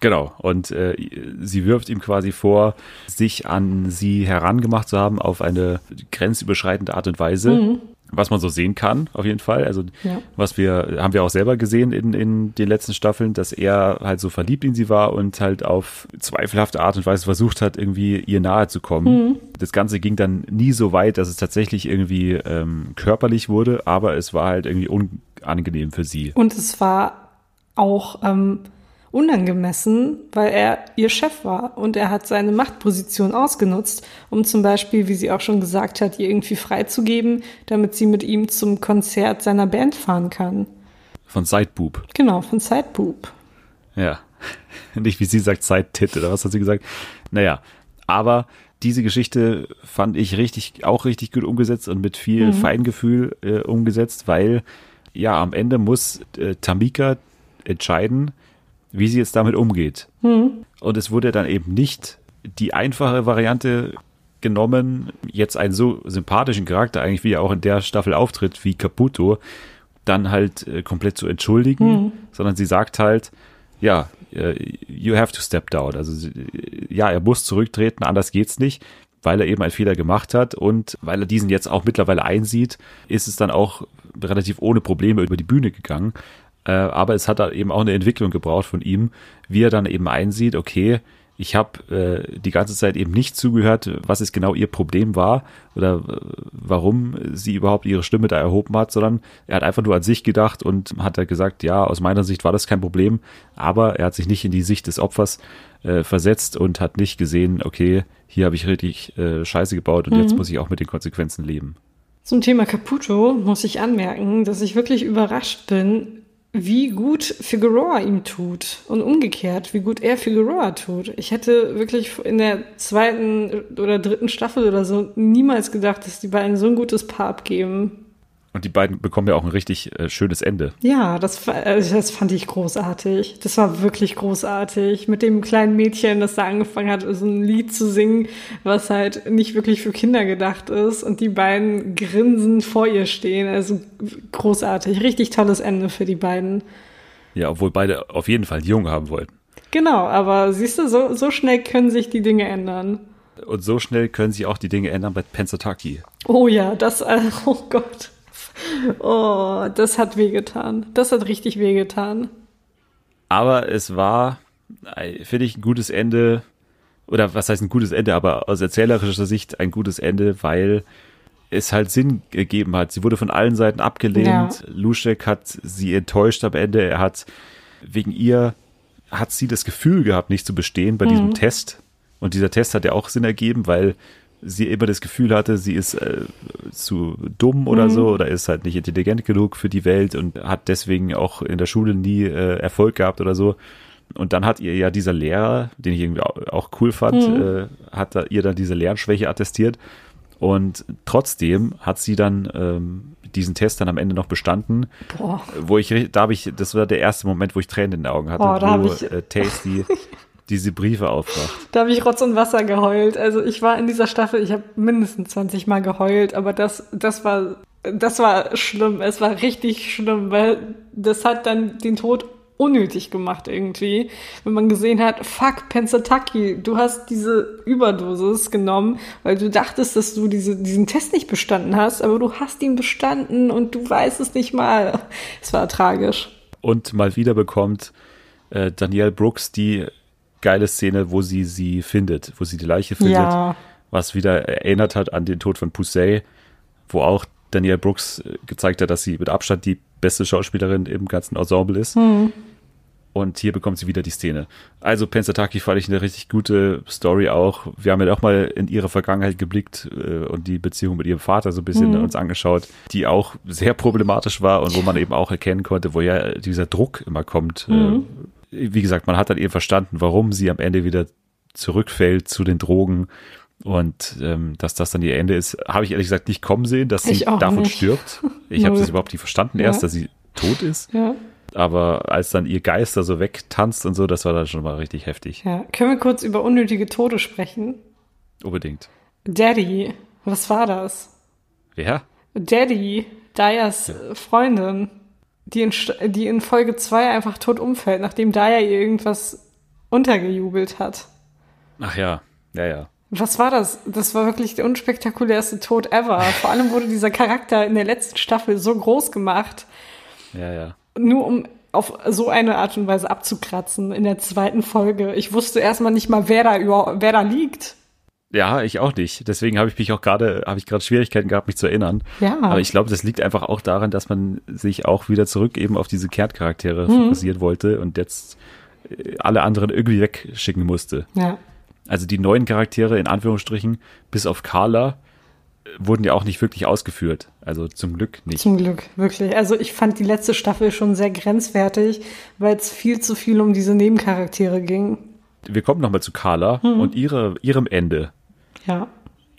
Genau, und äh, sie wirft ihm quasi vor, sich an sie herangemacht zu haben auf eine grenzüberschreitende Art und Weise, was man so sehen kann, auf jeden Fall. Also Ja. was wir, haben wir auch selber gesehen in, in den letzten Staffeln, dass er halt so verliebt in sie war und halt auf zweifelhafte Art und Weise versucht hat, irgendwie ihr nahe zu kommen. Das Ganze ging dann nie so weit, dass es tatsächlich irgendwie ähm, körperlich wurde, aber es war halt irgendwie unangenehm für sie. Und es war auch ähm, unangemessen, weil er ihr Chef war und er hat seine Machtposition ausgenutzt, um zum Beispiel, wie sie auch schon gesagt hat, ihr irgendwie freizugeben, damit sie mit ihm zum Konzert seiner Band fahren kann. Von Sideboob. Genau, von Sideboob. Ja. Nicht wie sie sagt, Side-Tit oder was hat sie gesagt? Naja, aber diese Geschichte fand ich richtig, auch richtig gut umgesetzt und mit viel Feingefühl äh, umgesetzt, weil ja, am Ende muss äh, Tamika entscheiden, wie sie jetzt damit umgeht. Und es wurde dann eben nicht die einfache Variante genommen, jetzt einen so sympathischen Charakter, eigentlich wie er auch in der Staffel auftritt, wie Caputo, dann halt äh, komplett zu entschuldigen, sondern sie sagt halt, ja, äh, you have to step down. Also sie- ja, er muss zurücktreten, anders geht's nicht, weil er eben einen Fehler gemacht hat und weil er diesen jetzt auch mittlerweile einsieht, ist es dann auch relativ ohne Probleme über die Bühne gegangen. Äh, aber es hat da eben auch eine Entwicklung gebraucht von ihm, wie er dann eben einsieht, okay, ich habe äh, die ganze Zeit eben nicht zugehört, was es genau ihr Problem war oder äh, warum sie überhaupt ihre Stimme da erhoben hat, sondern er hat einfach nur an sich gedacht und hat da gesagt, ja, aus meiner Sicht war das kein Problem, aber er hat sich nicht in die Sicht des Opfers äh, versetzt und hat nicht gesehen, okay, hier habe ich richtig äh, Scheiße gebaut und jetzt muss ich auch mit den Konsequenzen leben. Zum Thema Caputo muss ich anmerken, dass ich wirklich überrascht bin, wie gut Figueroa ihm tut und umgekehrt, wie gut er Figueroa tut. Ich hätte wirklich in der zweiten oder dritten Staffel oder so niemals gedacht, dass die beiden so ein gutes Paar abgeben. Und die beiden bekommen ja auch ein richtig äh, schönes Ende. Ja, das, also das fand ich großartig. Das war wirklich großartig. Mit dem kleinen Mädchen, das da angefangen hat, so ein Lied zu singen, was halt nicht wirklich für Kinder gedacht ist. Und die beiden grinsend vor ihr stehen. Also großartig. Richtig tolles Ende für die beiden. Ja, obwohl beide auf jeden Fall einen Jungen haben wollten. Genau, aber siehst du, so, so schnell können sich die Dinge ändern. Und so schnell können sich auch die Dinge ändern bei Pensataki. Oh ja, das, äh, oh Gott. Oh, das hat wehgetan. Das hat richtig wehgetan. Aber es war, äh, finde ich, ein gutes Ende. Oder was heißt ein gutes Ende, aber aus erzählerischer Sicht ein gutes Ende, weil es halt Sinn gegeben hat. Sie wurde von allen Seiten abgelehnt. Ja. Luschek hat sie enttäuscht am Ende. Er hat wegen ihr hat sie das Gefühl gehabt, nicht zu bestehen bei diesem Test. Und dieser Test hat ja auch Sinn ergeben, weil sie immer das Gefühl hatte, sie ist äh, zu dumm oder so oder ist halt nicht intelligent genug für die Welt und hat deswegen auch in der Schule nie äh, Erfolg gehabt oder so. Und dann hat ihr ja dieser Lehrer, den ich irgendwie au- auch cool fand, äh, hat da ihr dann diese Lernschwäche attestiert. Und trotzdem hat sie dann ähm, diesen Test dann am Ende noch bestanden, Boah. wo ich, da habe ich, das war der erste Moment, wo ich Tränen in den Augen hatte, Oh, da wo ich- äh, Tasty diese Briefe aufmacht. Da habe ich Rotz und Wasser geheult. Also ich war in dieser Staffel, ich habe mindestens 20 Mal geheult, aber das, das war, das war schlimm. Es war richtig schlimm, weil das hat dann den Tod unnötig gemacht irgendwie. Wenn man gesehen hat, fuck, Pensataki, du hast diese Überdosis genommen, weil du dachtest, dass du diese, diesen Test nicht bestanden hast, aber du hast ihn bestanden und du weißt es nicht mal. Es war tragisch. Und mal wieder bekommt äh, Danielle Brooks die geile Szene, wo sie sie findet, wo sie die Leiche findet, Ja. was wieder erinnert hat an den Tod von Poussey, wo auch Danielle Brooks äh, gezeigt hat, dass sie mit Abstand die beste Schauspielerin im ganzen Ensemble ist. Und hier bekommt sie wieder die Szene. Also Pensataki fand ich eine richtig gute Story auch. Wir haben ja auch mal in ihre Vergangenheit geblickt äh, und die Beziehung mit ihrem Vater so ein bisschen uns angeschaut, die auch sehr problematisch war und wo man eben auch erkennen konnte, woher dieser Druck immer kommt. Äh, wie gesagt, man hat dann eben verstanden, warum sie am Ende wieder zurückfällt zu den Drogen und ähm, dass das dann ihr Ende ist, habe ich ehrlich gesagt nicht kommen sehen, dass sie Ich davon nicht. stirbt. Ich habe das überhaupt nicht verstanden erst, Ja. dass sie tot ist. Ja. Aber als dann ihr Geist da so wegtanzt und so, das war dann schon mal richtig heftig. Ja. Können wir kurz über unnötige Tode sprechen? Unbedingt. Daddy, was war das? Wer? Daddy, äh, Freundin, die in, die in Folge 2 einfach tot umfällt, nachdem Daya ihr irgendwas untergejubelt hat. Ach ja, ja, ja. Was war das? Das war wirklich der unspektakulärste Tod ever. Vor allem wurde dieser Charakter in der letzten Staffel so groß gemacht, Ja, ja. nur um auf so eine Art und Weise abzukratzen in der zweiten Folge. Ich wusste erstmal nicht mal, wer da über, wer da liegt. Ja, ich auch nicht. Deswegen habe ich mich auch gerade, habe ich gerade Schwierigkeiten gehabt, mich zu erinnern. Ja. Aber ich glaube, das liegt einfach auch daran, dass man sich auch wieder zurück eben auf diese Kerncharaktere fokussieren wollte und jetzt äh, alle anderen irgendwie wegschicken musste. Ja. Also die neuen Charaktere in Anführungsstrichen, bis auf Carla, wurden ja auch nicht wirklich ausgeführt. Also zum Glück nicht. Zum Glück, wirklich. Also ich fand die letzte Staffel schon sehr grenzwertig, weil es viel zu viel um diese Nebencharaktere ging. Wir kommen nochmal zu Carla und ihre, ihrem Ende Ja.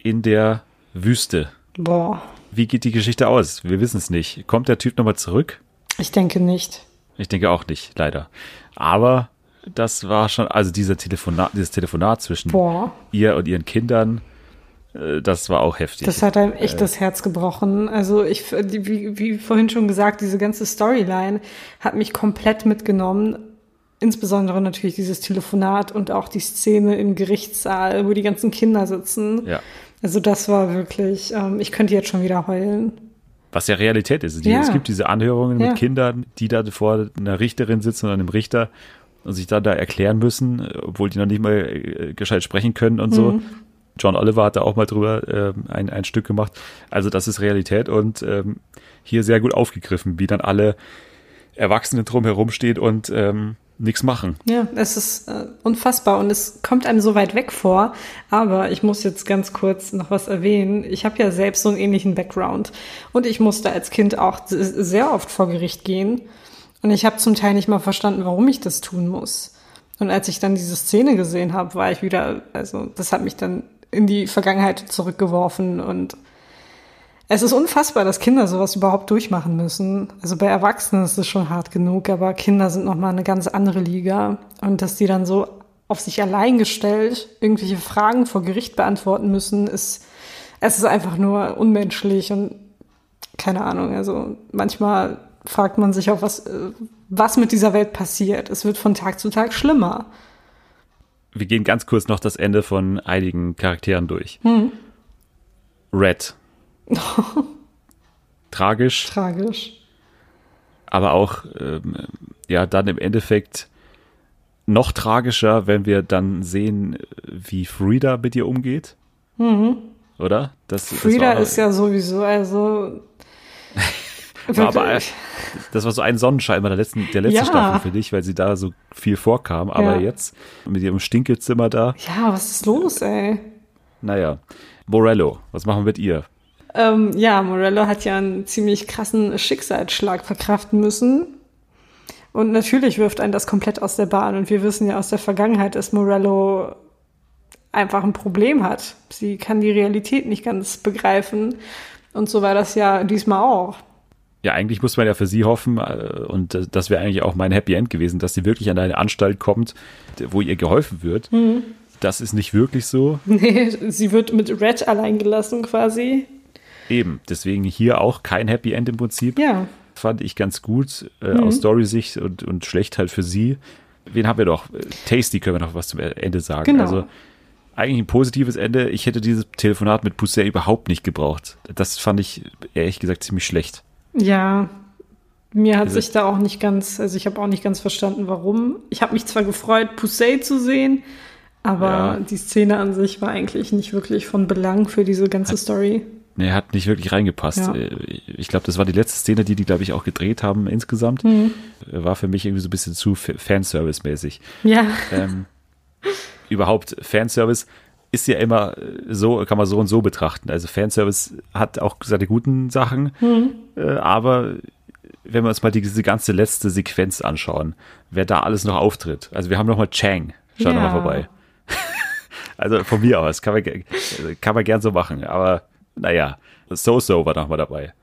in der Wüste. Boah. Wie geht die Geschichte aus? Wir wissen es nicht. Kommt der Typ nochmal zurück? Ich denke nicht. Ich denke auch nicht, leider. Aber das war schon, also dieser Telefonat, dieses Telefonat zwischen Boah. ihr und ihren Kindern, äh, das war auch heftig. Das hat einem echt das Herz gebrochen. Also ich, wie, wie vorhin schon gesagt, diese ganze Storyline hat mich komplett mitgenommen. Insbesondere natürlich dieses Telefonat und auch die Szene im Gerichtssaal, wo die ganzen Kinder sitzen. ja. Also das war wirklich, ähm, ich könnte jetzt schon wieder heulen. Was ja Realität ist. Die, Ja. Es gibt diese Anhörungen Ja. mit Kindern, die da vor einer Richterin sitzen oder einem Richter und sich dann da erklären müssen, äh, obwohl die noch nicht mal äh, gescheit sprechen können und Mhm. so. John Oliver hat da auch mal drüber ähm, ein, ein Stück gemacht. Also das ist Realität und ähm, hier sehr gut aufgegriffen, wie dann alle Erwachsenen drumherum stehen und ähm, nichts machen. Ja, es ist äh, unfassbar und es kommt einem so weit weg vor. Aber ich muss jetzt ganz kurz noch was erwähnen. Ich habe ja selbst so einen ähnlichen Background und ich musste als Kind auch sehr oft vor Gericht gehen und ich habe zum Teil nicht mal verstanden, warum ich das tun muss. Und als ich dann diese Szene gesehen habe, war ich wieder, also das hat mich dann in die Vergangenheit zurückgeworfen und es ist unfassbar, dass Kinder sowas überhaupt durchmachen müssen. Also bei Erwachsenen ist es schon hart genug, aber Kinder sind nochmal eine ganz andere Liga. Und dass die dann so auf sich allein gestellt irgendwelche Fragen vor Gericht beantworten müssen, ist, es ist einfach nur unmenschlich und keine Ahnung. Also manchmal fragt man sich auch, was, was mit dieser Welt passiert. Es wird von Tag zu Tag schlimmer. Wir gehen ganz kurz noch das Ende von einigen Charakteren durch. Hm. Red. Tragisch, Tragisch. aber auch ähm, ja dann im Endeffekt noch tragischer, wenn wir dann sehen, wie Frida mit ihr umgeht. Oder? Das, das Mhm. Frida war, ist ja sowieso, also. Aber, wirklich- das war so ein Sonnenschein bei der letzten, der letzten Ja. Staffel für dich, weil sie da so viel vorkam. Aber Ja. jetzt mit ihrem Stinkezimmer da, ja, was ist los, ey? naja. Morello, was machen wir mit ihr? Ähm, ja, Morello hat ja einen ziemlich krassen Schicksalsschlag verkraften müssen. Und natürlich wirft einen das komplett aus der Bahn. Und wir wissen ja aus der Vergangenheit, dass Morello einfach ein Problem hat. Sie kann die Realität nicht ganz begreifen. Und so war das ja diesmal auch. Ja, eigentlich muss man ja für sie hoffen, äh, und das wäre eigentlich auch mein Happy End gewesen, dass sie wirklich an eine Anstalt kommt, wo ihr geholfen wird. Mhm. Das ist nicht wirklich so. Nee, sie wird mit Red allein gelassen quasi. Eben, deswegen hier auch kein Happy End im Prinzip. Ja. Fand ich ganz gut, äh, Mhm. aus Story-Sicht und, und schlecht halt für sie. Wen haben wir doch? Äh, Tasty können wir noch was zum Ende sagen. Genau. Also eigentlich ein positives Ende. Ich hätte dieses Telefonat mit Poussey überhaupt nicht gebraucht. Das fand ich ehrlich gesagt ziemlich schlecht. Ja, mir hat Also- sich da auch nicht ganz, also ich habe auch nicht ganz verstanden, warum. Ich habe mich zwar gefreut, Poussey zu sehen, aber Ja. die Szene an sich war eigentlich nicht wirklich von Belang für diese ganze Story. Nee, hat nicht wirklich reingepasst. Ja. Äh, Ich glaube, das war die letzte Szene, die die, glaube ich, auch gedreht haben insgesamt. Mhm. Äh, War für mich irgendwie so ein bisschen zu Fa- Fanservice-mäßig. Ja, ähm, überhaupt Fanservice ist ja immer äh, so, kann man so und so betrachten. Also Fanservice hat auch seine guten Sachen, äh, aber wenn wir uns mal die, diese ganze letzte Sequenz anschauen, wer da alles noch auftritt. Also wir haben noch mal Chang, schaut Ja. noch mal vorbei. also von mir aus, kann man, kann man gern so machen, aber naja, So-So war noch mal dabei.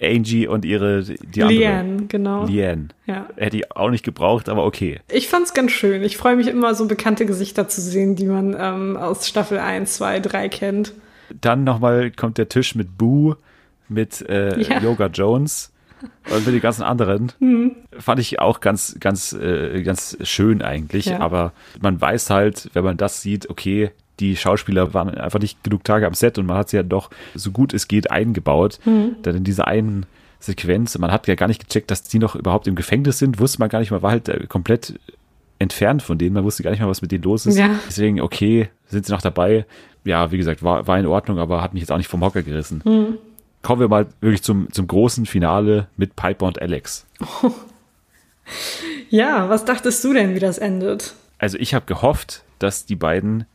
Angie und ihre, die andere. Liane, genau. Liane. Ja. Hätte ich auch nicht gebraucht, aber okay. Ich fand's ganz schön. Ich freue mich immer, so bekannte Gesichter zu sehen, die man ähm, aus Staffel 1, 2, 3 kennt. Dann nochmal kommt der Tisch mit Boo, mit äh, Ja. Yoga Jones und mit den ganzen anderen. Mhm. Fand ich auch ganz, ganz, äh, ganz schön eigentlich. Ja. Aber man weiß halt, wenn man das sieht, okay, die Schauspieler waren einfach nicht genug Tage am Set und man hat sie ja doch so gut es geht eingebaut. Mhm. Dann in dieser einen Sequenz, man hat ja gar nicht gecheckt, dass die noch überhaupt im Gefängnis sind, wusste man gar nicht, man war halt äh, komplett entfernt von denen, man wusste gar nicht mal, was mit denen los ist. Ja. Deswegen, okay, sind sie noch dabei. Ja, wie gesagt, war, war in Ordnung, aber hat mich jetzt auch nicht vom Hocker gerissen. Mhm. Kommen wir mal wirklich zum, zum großen Finale mit Piper und Alex. Ja, was dachtest du denn, wie das endet? Also ich habe gehofft, dass die beiden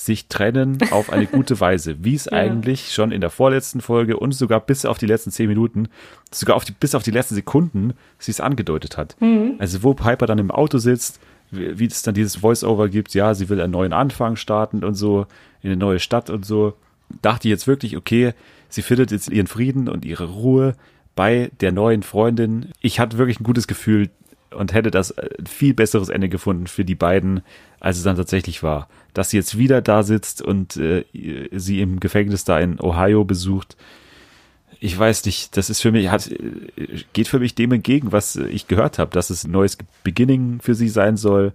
sich trennen auf eine gute Weise, wie es eigentlich schon in der vorletzten Folge und sogar bis auf die letzten zehn Minuten, sogar auf die, bis auf die letzten Sekunden, sie es angedeutet hat. Also wo Piper dann im Auto sitzt, wie wie es dann dieses Voice-Over gibt, ja, sie will einen neuen Anfang starten und so, in eine neue Stadt und so, dachte ich jetzt wirklich, okay, sie findet jetzt ihren Frieden und ihre Ruhe bei der neuen Freundin. Ich hatte wirklich ein gutes Gefühl und hätte das äh, ein viel besseres Ende gefunden für die beiden, als es dann tatsächlich war. Dass sie jetzt wieder da sitzt und äh, sie im Gefängnis da in Ohio besucht. Ich weiß nicht, das ist für mich, hat, äh, geht für mich dem entgegen, was ich gehört habe, dass es ein neues Beginning für sie sein soll.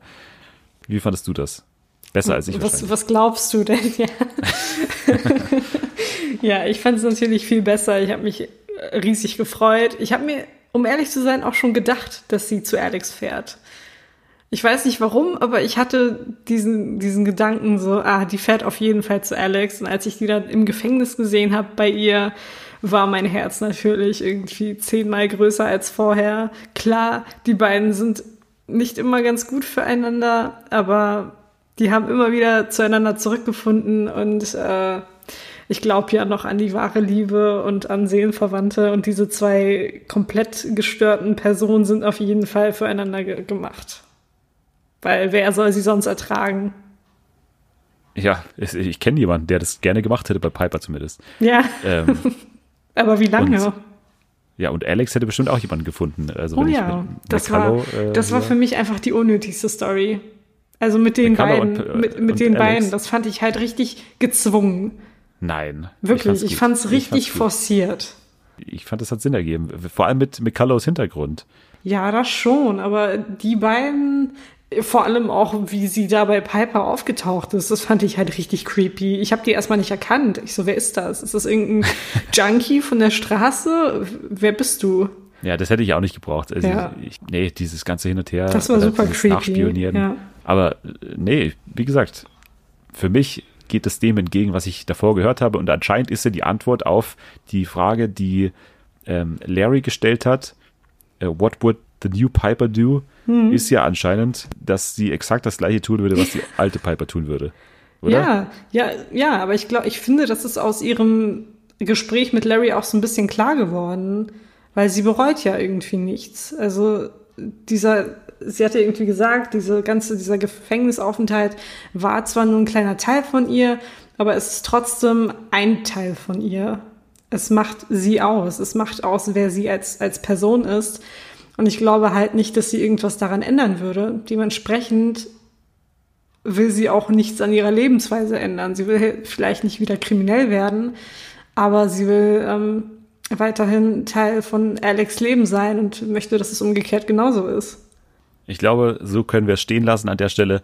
Wie fandest du das? Besser als ich Was, was glaubst du denn? Ja, ja ich fand es natürlich viel besser. Ich habe mich äh, riesig gefreut. Ich habe mir, um ehrlich zu sein, auch schon gedacht, dass sie zu Alex fährt. Ich weiß nicht warum, aber ich hatte diesen, diesen Gedanken so, ah, die fährt auf jeden Fall zu Alex. Und als ich die dann im Gefängnis gesehen habe bei ihr, war mein Herz natürlich irgendwie zehnmal größer als vorher. Klar, die beiden sind nicht immer ganz gut füreinander, aber die haben immer wieder zueinander zurückgefunden und äh, ich glaube ja noch an die wahre Liebe und an Seelenverwandte und diese zwei komplett gestörten Personen sind auf jeden Fall füreinander ge gemacht. Weil wer soll sie sonst ertragen? Ja, es- ich kenne jemanden, der das gerne gemacht hätte, bei Piper zumindest. Ja, Ähm, aber wie lange? Und- ja, und Alex hätte bestimmt auch jemanden gefunden. Also Oh ich ja, das war, McCullough, äh, das war für mich einfach die unnötigste Story. Also mit den McCullough beiden, und, äh, mit, mit und den Alex. beiden, das fand ich halt richtig gezwungen. Nein. Wirklich, ich fand's, gut. richtig gut. forciert. Ich fand, das hat Sinn ergeben. Vor allem mit McCullows Hintergrund. Ja, das schon, aber die beiden, vor allem auch, wie sie da bei Piper aufgetaucht ist, das fand ich halt richtig creepy. Ich habe die erstmal nicht erkannt. Ich so, wer ist das? Ist das irgendein Junkie von der Straße? Wer bist du? Ja, das hätte ich auch nicht gebraucht. Also Ja. ich, nee, dieses ganze Hin und Her. Das war oder super creepy, Nachspionieren. ja. Aber äh, nee, wie gesagt, für mich geht es dem entgegen, was ich davor gehört habe. Und anscheinend ist ja die Antwort auf die Frage, die ähm, Larry gestellt hat, äh, what would the new Piper do, Hm. ist ja anscheinend, dass sie exakt das gleiche tun würde, was die alte Piper tun würde. Oder? Ja, ja, ja, aber ich glaube, ich finde, das ist aus ihrem Gespräch mit Larry auch so ein bisschen klar geworden, weil sie bereut ja irgendwie nichts. Also dieser, sie hatte irgendwie gesagt, diese ganze, dieser Gefängnisaufenthalt war zwar nur ein kleiner Teil von ihr, aber es ist trotzdem ein Teil von ihr. Es macht sie aus. Es macht aus, wer sie als, als Person ist. Und ich glaube halt nicht, dass sie irgendwas daran ändern würde. Dementsprechend will sie auch nichts an ihrer Lebensweise ändern. Sie will vielleicht nicht wieder kriminell werden, aber sie will ähm, weiterhin Teil von Alex Leben sein und möchte, dass es umgekehrt genauso ist. Ich glaube, so können wir es stehen lassen an der Stelle.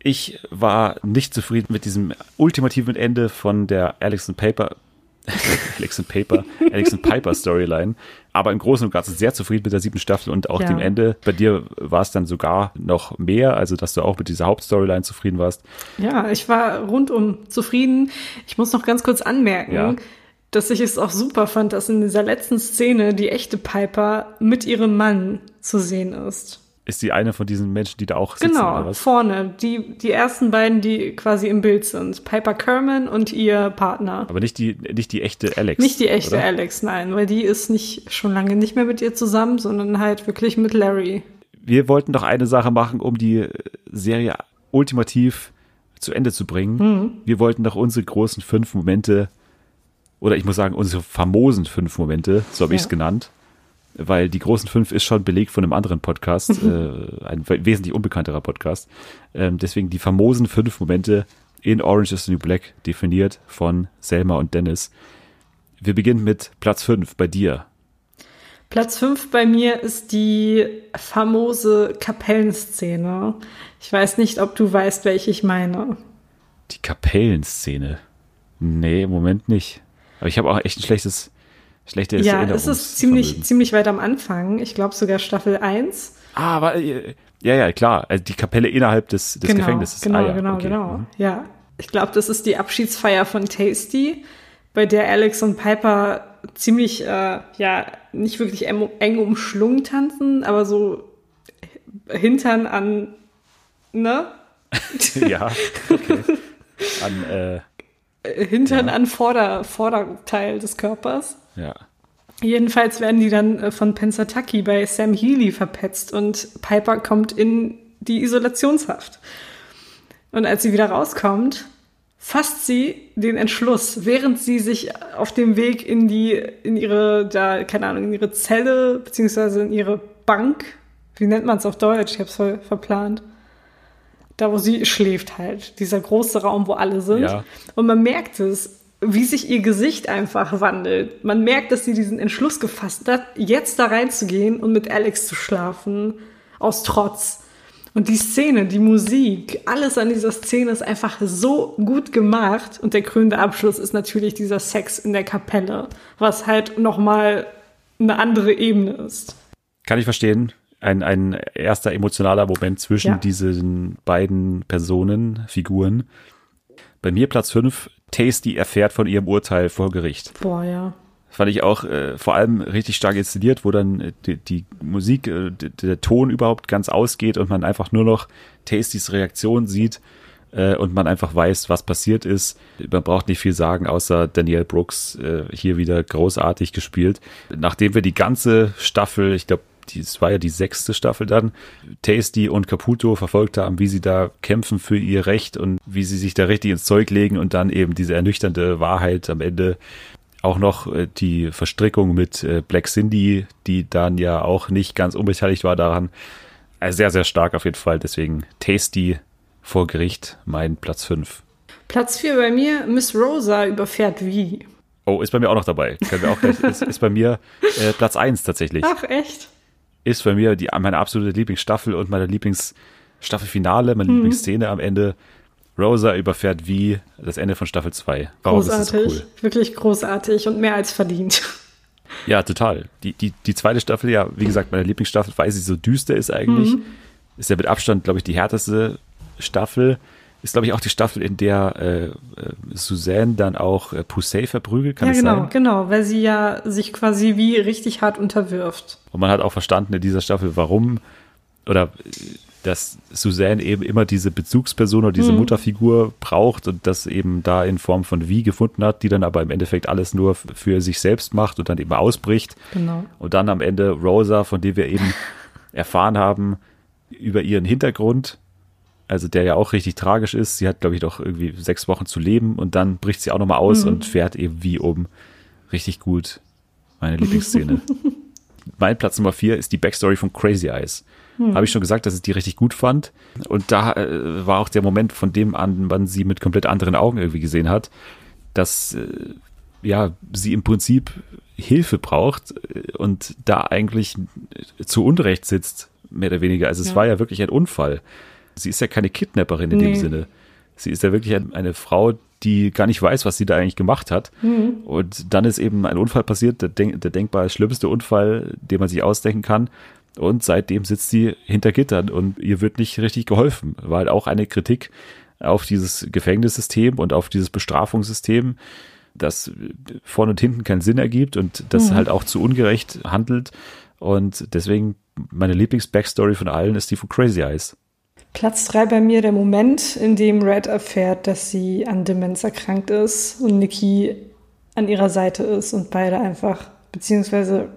Ich war nicht zufrieden mit diesem ultimativen Ende von der Alex and Paper, Alex and Paper, Alex and Piper Storyline. Aber im Großen und Ganzen sehr zufrieden mit der siebten Staffel und auch Ja. dem Ende. Bei dir war es dann sogar noch mehr, also dass du auch mit dieser Hauptstoryline zufrieden warst. Ja, ich war rundum zufrieden. Ich muss noch ganz kurz anmerken, Ja. dass ich es auch super fand, dass in dieser letzten Szene die echte Piper mit ihrem Mann zu sehen ist. Ist sie eine von diesen Menschen, die da auch sitzen Genau, vorne. Die, die ersten beiden, die quasi im Bild sind. Piper Kerman und ihr Partner. Aber nicht die, nicht die echte Alex. Nicht die echte oder? Alex, nein, weil die ist nicht schon lange nicht mehr mit ihr zusammen, sondern halt wirklich mit Larry. wir wollten doch eine Sache machen, um die Serie ultimativ zu Ende zu bringen. Mhm. Wir wollten doch unsere großen fünf Momente, oder ich muss sagen, unsere famosen fünf Momente, so habe ich es Ja. genannt, weil die großen fünf ist schon belegt von einem anderen Podcast, äh, ein we- wesentlich unbekannterer Podcast. Ähm, deswegen die famosen fünf Momente in Orange is the New Black, definiert von Selma und Dennis. Wir beginnen mit Platz fünf bei dir. Platz 5 bei mir ist die famose Kapellenszene. Ich weiß nicht, ob du weißt, welche ich meine. Die Kapellenszene. Nee, im Moment nicht. Aber ich habe auch echt ein schlechtes, schlechtes Ja, es ist ziemlich, ziemlich weit am Anfang. Ich glaube sogar Staffel 1. Ah, aber, äh, ja, ja, klar. Also die Kapelle innerhalb des, des genau, Gefängnisses. Genau, ah, ja, genau, okay. genau. Mhm. Ja, ich glaube, das ist die Abschiedsfeier von Tasty, bei der Alex und Piper ziemlich, äh, ja, nicht wirklich eng, umschlungen tanzen, aber so Hintern an, ne? Ja, okay. an, äh, Hintern an Vorder, Vorderteil des Körpers. Ja. Jedenfalls werden die dann äh, von Pensataki bei Sam Healy verpetzt und Piper kommt in die Isolationshaft. Und als sie wieder rauskommt, fasst sie den Entschluss, während sie sich auf dem Weg in die, in ihre, da, keine Ahnung, in ihre Zelle, beziehungsweise in ihre Bank, wie nennt man es auf Deutsch? Ich hab's voll verplant. Da, wo sie schläft halt. Dieser große Raum, wo alle sind. Ja. Und man merkt es, wie sich ihr Gesicht einfach wandelt. Man merkt, dass sie diesen Entschluss gefasst hat, jetzt da reinzugehen und mit Alex zu schlafen. Aus Trotz. Und die Szene, die Musik, alles an dieser Szene ist einfach so gut gemacht. Und der krönende Abschluss ist natürlich dieser Sex in der Kapelle, was halt nochmal eine andere Ebene ist. Kann ich verstehen. Ein, ein erster emotionaler Moment zwischen Ja. diesen beiden Personen, Figuren. Bei mir Platz 5, Tasty erfährt von ihrem Urteil vor Gericht. Boah, ja. Fand ich auch äh, vor allem richtig stark inszeniert, wo dann äh, die, die Musik, äh, der Ton überhaupt ganz ausgeht und man einfach nur noch Tastys Reaktion sieht äh, und man einfach weiß, was passiert ist. Man braucht nicht viel sagen, außer Danielle Brooks äh, hier wieder großartig gespielt. Nachdem wir die ganze Staffel, ich glaube, es war ja die sechste Staffel dann, Tasty und Caputo verfolgt haben, wie sie da kämpfen für ihr Recht und wie sie sich da richtig ins Zeug legen und dann eben diese ernüchternde Wahrheit am Ende auch noch äh, die Verstrickung mit äh, Black Cindy, die dann ja auch nicht ganz unbeteiligt war daran. Also sehr, sehr stark auf jeden Fall. Deswegen Tasty vor Gericht, mein Platz 5. Platz 4 bei mir, Miss Rosa überfährt wie. Oh, ist bei mir auch noch dabei. Können wir auch gleich, ist, ist bei mir äh, Platz 1 tatsächlich. Ach, echt? Ist bei mir die, meine absolute Lieblingsstaffel und meine Lieblingsstaffelfinale, meine Lieblingsszene am Ende. Rosa überfährt wie das Ende von Staffel 2. Warum ist das so Großartig. cool? Wirklich großartig und mehr als verdient. Ja, total. Die, die, die zweite Staffel, ja, wie gesagt, meine Lieblingsstaffel, weil sie so düster ist eigentlich. Ist ja mit Abstand, glaube ich, die härteste Staffel. Ist, glaube ich, auch die Staffel, in der äh, Suzanne dann auch äh, Poussey verprügelt, kann ja, genau, sein? genau, weil sie ja sich quasi wie richtig hart unterwirft. Und man hat auch verstanden in dieser Staffel, warum oder dass Suzanne eben immer diese Bezugsperson oder diese Mhm. Mutterfigur braucht und das eben da in Form von Wie gefunden hat, die dann aber im Endeffekt alles nur für sich selbst macht und dann eben ausbricht. Genau. Und dann am Ende Rosa, von dem wir eben erfahren haben über ihren Hintergrund, also der ja auch richtig tragisch ist. Sie hat, glaube ich, noch irgendwie sechs Wochen zu leben und dann bricht sie auch nochmal aus und fährt eben wie um. Richtig gut. Meine Lieblingsszene. mein Platz Nummer vier ist die Backstory von Crazy Eyes. Habe ich schon gesagt, dass ich die richtig gut fand. Und da äh, war auch der Moment, von dem an man sie mit komplett anderen Augen irgendwie gesehen hat, dass äh, ja sie im Prinzip Hilfe braucht äh, und da eigentlich zu Unrecht sitzt, mehr oder weniger. Also es Ja. war ja wirklich ein Unfall. Sie ist ja keine Kidnapperin in dem Nee. Sinne. Sie ist ja wirklich ein, eine Frau, die gar nicht weiß, was sie da eigentlich gemacht hat. Und dann ist eben ein Unfall passiert, der, denk, der denkbar schlimmste Unfall, den man sich ausdenken kann. Und seitdem sitzt sie hinter Gittern und ihr wird nicht richtig geholfen. War halt auch eine Kritik auf dieses Gefängnissystem und auf dieses Bestrafungssystem, das vorne und hinten keinen Sinn ergibt und das halt auch zu ungerecht handelt. Und deswegen meine Lieblings-Backstory von allen ist die von Crazy Eyes. Platz drei bei mir der Moment, in dem Red erfährt, dass sie an Demenz erkrankt ist und Nikki an ihrer Seite ist und beide einfach, beziehungsweise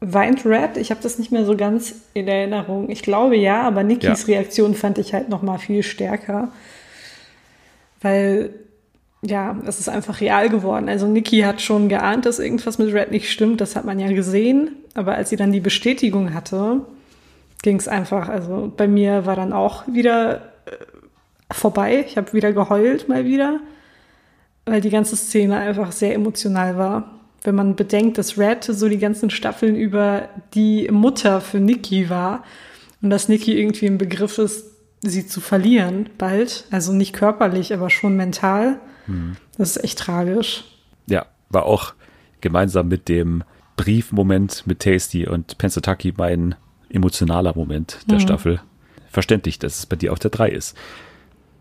weint Red? Ich habe das nicht mehr so ganz in Erinnerung. Ich glaube ja, aber Nikkis Reaktion fand ich halt noch mal viel stärker, weil ja, es ist einfach real geworden. Also Nikki hat schon geahnt, dass irgendwas mit Red nicht stimmt, das hat man ja gesehen, aber als sie dann die Bestätigung hatte, ging es einfach. Also bei mir war dann auch wieder äh, vorbei. Ich habe wieder geheult mal wieder, weil die ganze Szene einfach sehr emotional war. Wenn man bedenkt, dass Red so die ganzen Staffeln über die Mutter für Nikki war und dass Nikki irgendwie im Begriff ist, sie zu verlieren bald. Also nicht körperlich, aber schon mental. Das ist echt tragisch. Ja, war auch gemeinsam mit dem Briefmoment mit Tasty und Pensataki mein emotionaler Moment der Staffel. Verständlich, dass es bei dir auf der 3 ist.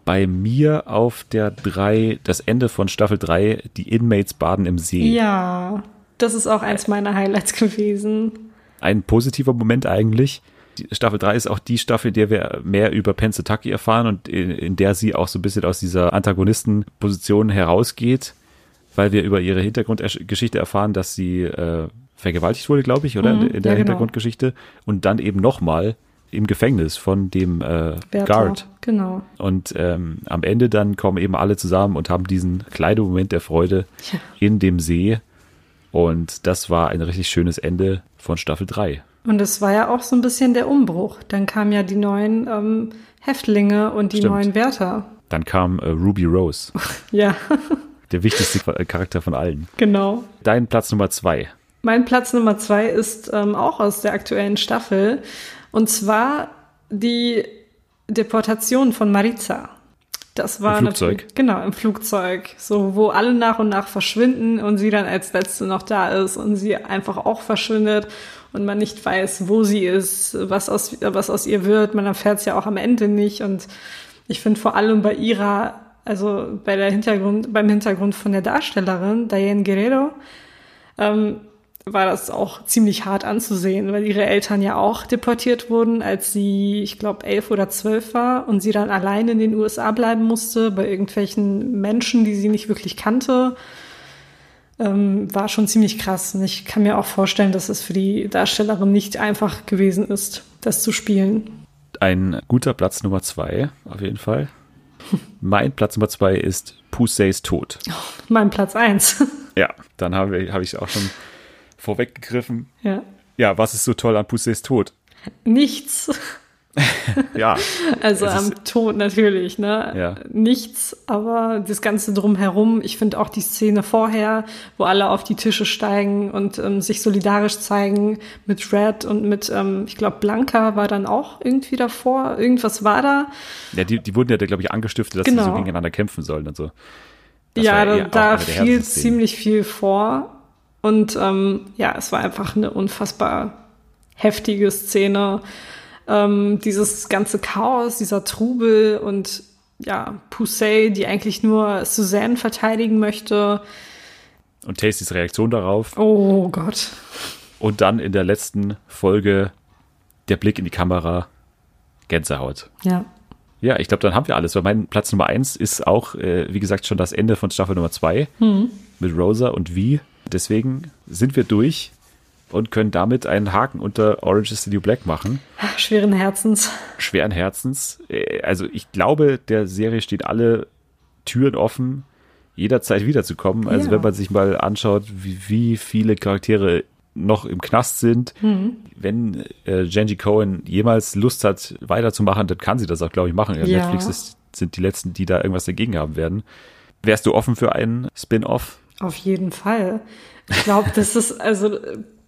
Bei mir auf der 3, das Ende von Staffel 3, die Inmates baden im See. Ja, das ist auch eins meiner Highlights gewesen. Ein positiver Moment eigentlich. Die Staffel 3 ist auch die Staffel, in der wir mehr über Pensataki erfahren und in, in der sie auch so ein bisschen aus dieser Antagonistenposition herausgeht, weil wir über ihre Hintergrundgeschichte erfahren, dass sie äh, vergewaltigt wurde, glaube ich, oder? Mhm, in, der ja, genau. Hintergrundgeschichte. Und dann eben nochmal im Gefängnis von dem äh. Guard. Genau. Und ähm, am Ende dann kommen eben alle zusammen und haben diesen kleinen Moment der Freude Ja. in dem See. Und das war ein richtig schönes Ende von Staffel 3. Und es war ja auch so ein bisschen der Umbruch. Dann kamen ja die neuen ähm, Häftlinge und die Stimmt. neuen Wärter. Dann kam äh, Ruby Rose, Ja, der wichtigste Charakter von allen. genau. Dein Platz Nummer zwei. Mein Platz Nummer zwei ist ähm, auch aus der aktuellen Staffel. Und zwar die Deportation von Maritza. Das war Im Flugzeug? natürlich- Genau, im Flugzeug. So, wo alle nach und nach verschwinden und sie dann als letzte noch da ist und sie einfach auch verschwindet und man nicht weiß, wo sie ist, was aus, was aus ihr wird. Man erfährt es ja auch am Ende nicht. Und ich finde vor allem bei ihrer, also bei der Hintergrund, beim Hintergrund von der Darstellerin, Diane Guerrero, ähm, war das auch ziemlich hart anzusehen, weil ihre Eltern ja auch deportiert wurden, als sie, ich glaube, elf oder zwölf war und sie dann allein in den USA bleiben musste, bei irgendwelchen Menschen, die sie nicht wirklich kannte. Ähm, war schon ziemlich krass. Und ich kann mir auch vorstellen, dass es für die Darstellerin nicht einfach gewesen ist, das zu spielen. Ein guter Platz Nummer zwei, auf jeden Fall. mein Platz Nummer zwei ist Puseys Tod. Mein Platz eins. Ja, dann habe hab ich auch schon vorweggegriffen. ja. Ja, was ist so toll an Puseys Tod? Nichts. Ja, Also am Tod natürlich, ne? Ja. Nichts, aber das Ganze drumherum. Ich finde auch die Szene vorher, wo alle auf die Tische steigen und ähm, sich solidarisch zeigen mit Red und mit, ähm, ich glaube, Blanca war dann auch irgendwie davor. Irgendwas war da. ja die, die wurden ja, glaube ich, angestiftet, dass sie Genau. so gegeneinander kämpfen sollen und so. Das ja, da, da fiel ziemlich viel vor. Und ähm, ja, es war einfach eine unfassbar heftige Szene. Ähm, dieses ganze Chaos, dieser Trubel und ja, Poussey, die eigentlich nur Suzanne verteidigen möchte. Und Tastys Reaktion darauf. Oh Gott. Und dann in der letzten Folge der Blick in die Kamera. Gänsehaut. Ja. Ja, ich glaube, dann haben wir alles, weil mein Platz Nummer eins ist auch, äh, wie gesagt, schon das Ende von Staffel Nummer zwei mit Rosa und Vi. Deswegen sind wir durch und können damit einen Haken unter Orange is the New Black machen. Schweren Herzens. Schweren Herzens. Äh, Also ich glaube, der Serie stehen alle Türen offen, jederzeit wiederzukommen. Also Ja. wenn man sich mal anschaut, wie, wie viele Charaktere noch im Knast sind. Wenn äh, Genji Cohen jemals Lust hat, weiterzumachen, dann kann sie das auch, glaube ich, machen. Ja. Netflix ist, sind die Letzten, die da irgendwas dagegen haben werden. Wärst du offen für einen Spin-off? Auf jeden Fall. Ich glaube, das ist, also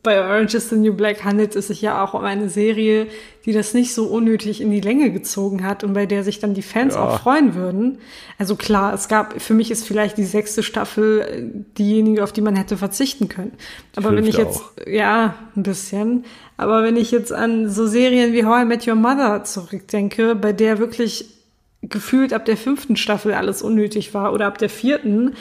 bei Orange is the New Black handelt es sich ja auch um eine Serie, die das nicht so unnötig in die Länge gezogen hat und bei der sich dann die Fans Ja. auch freuen würden. Also klar, es gab, für mich ist vielleicht die sechste Staffel diejenige, auf die man hätte verzichten können. Aber wenn ich jetzt, ja, ein bisschen. Aber wenn ich jetzt an so Serien wie How I Met Your Mother zurückdenke, bei der wirklich gefühlt ab der fünften Staffel alles unnötig war oder ab der vierten,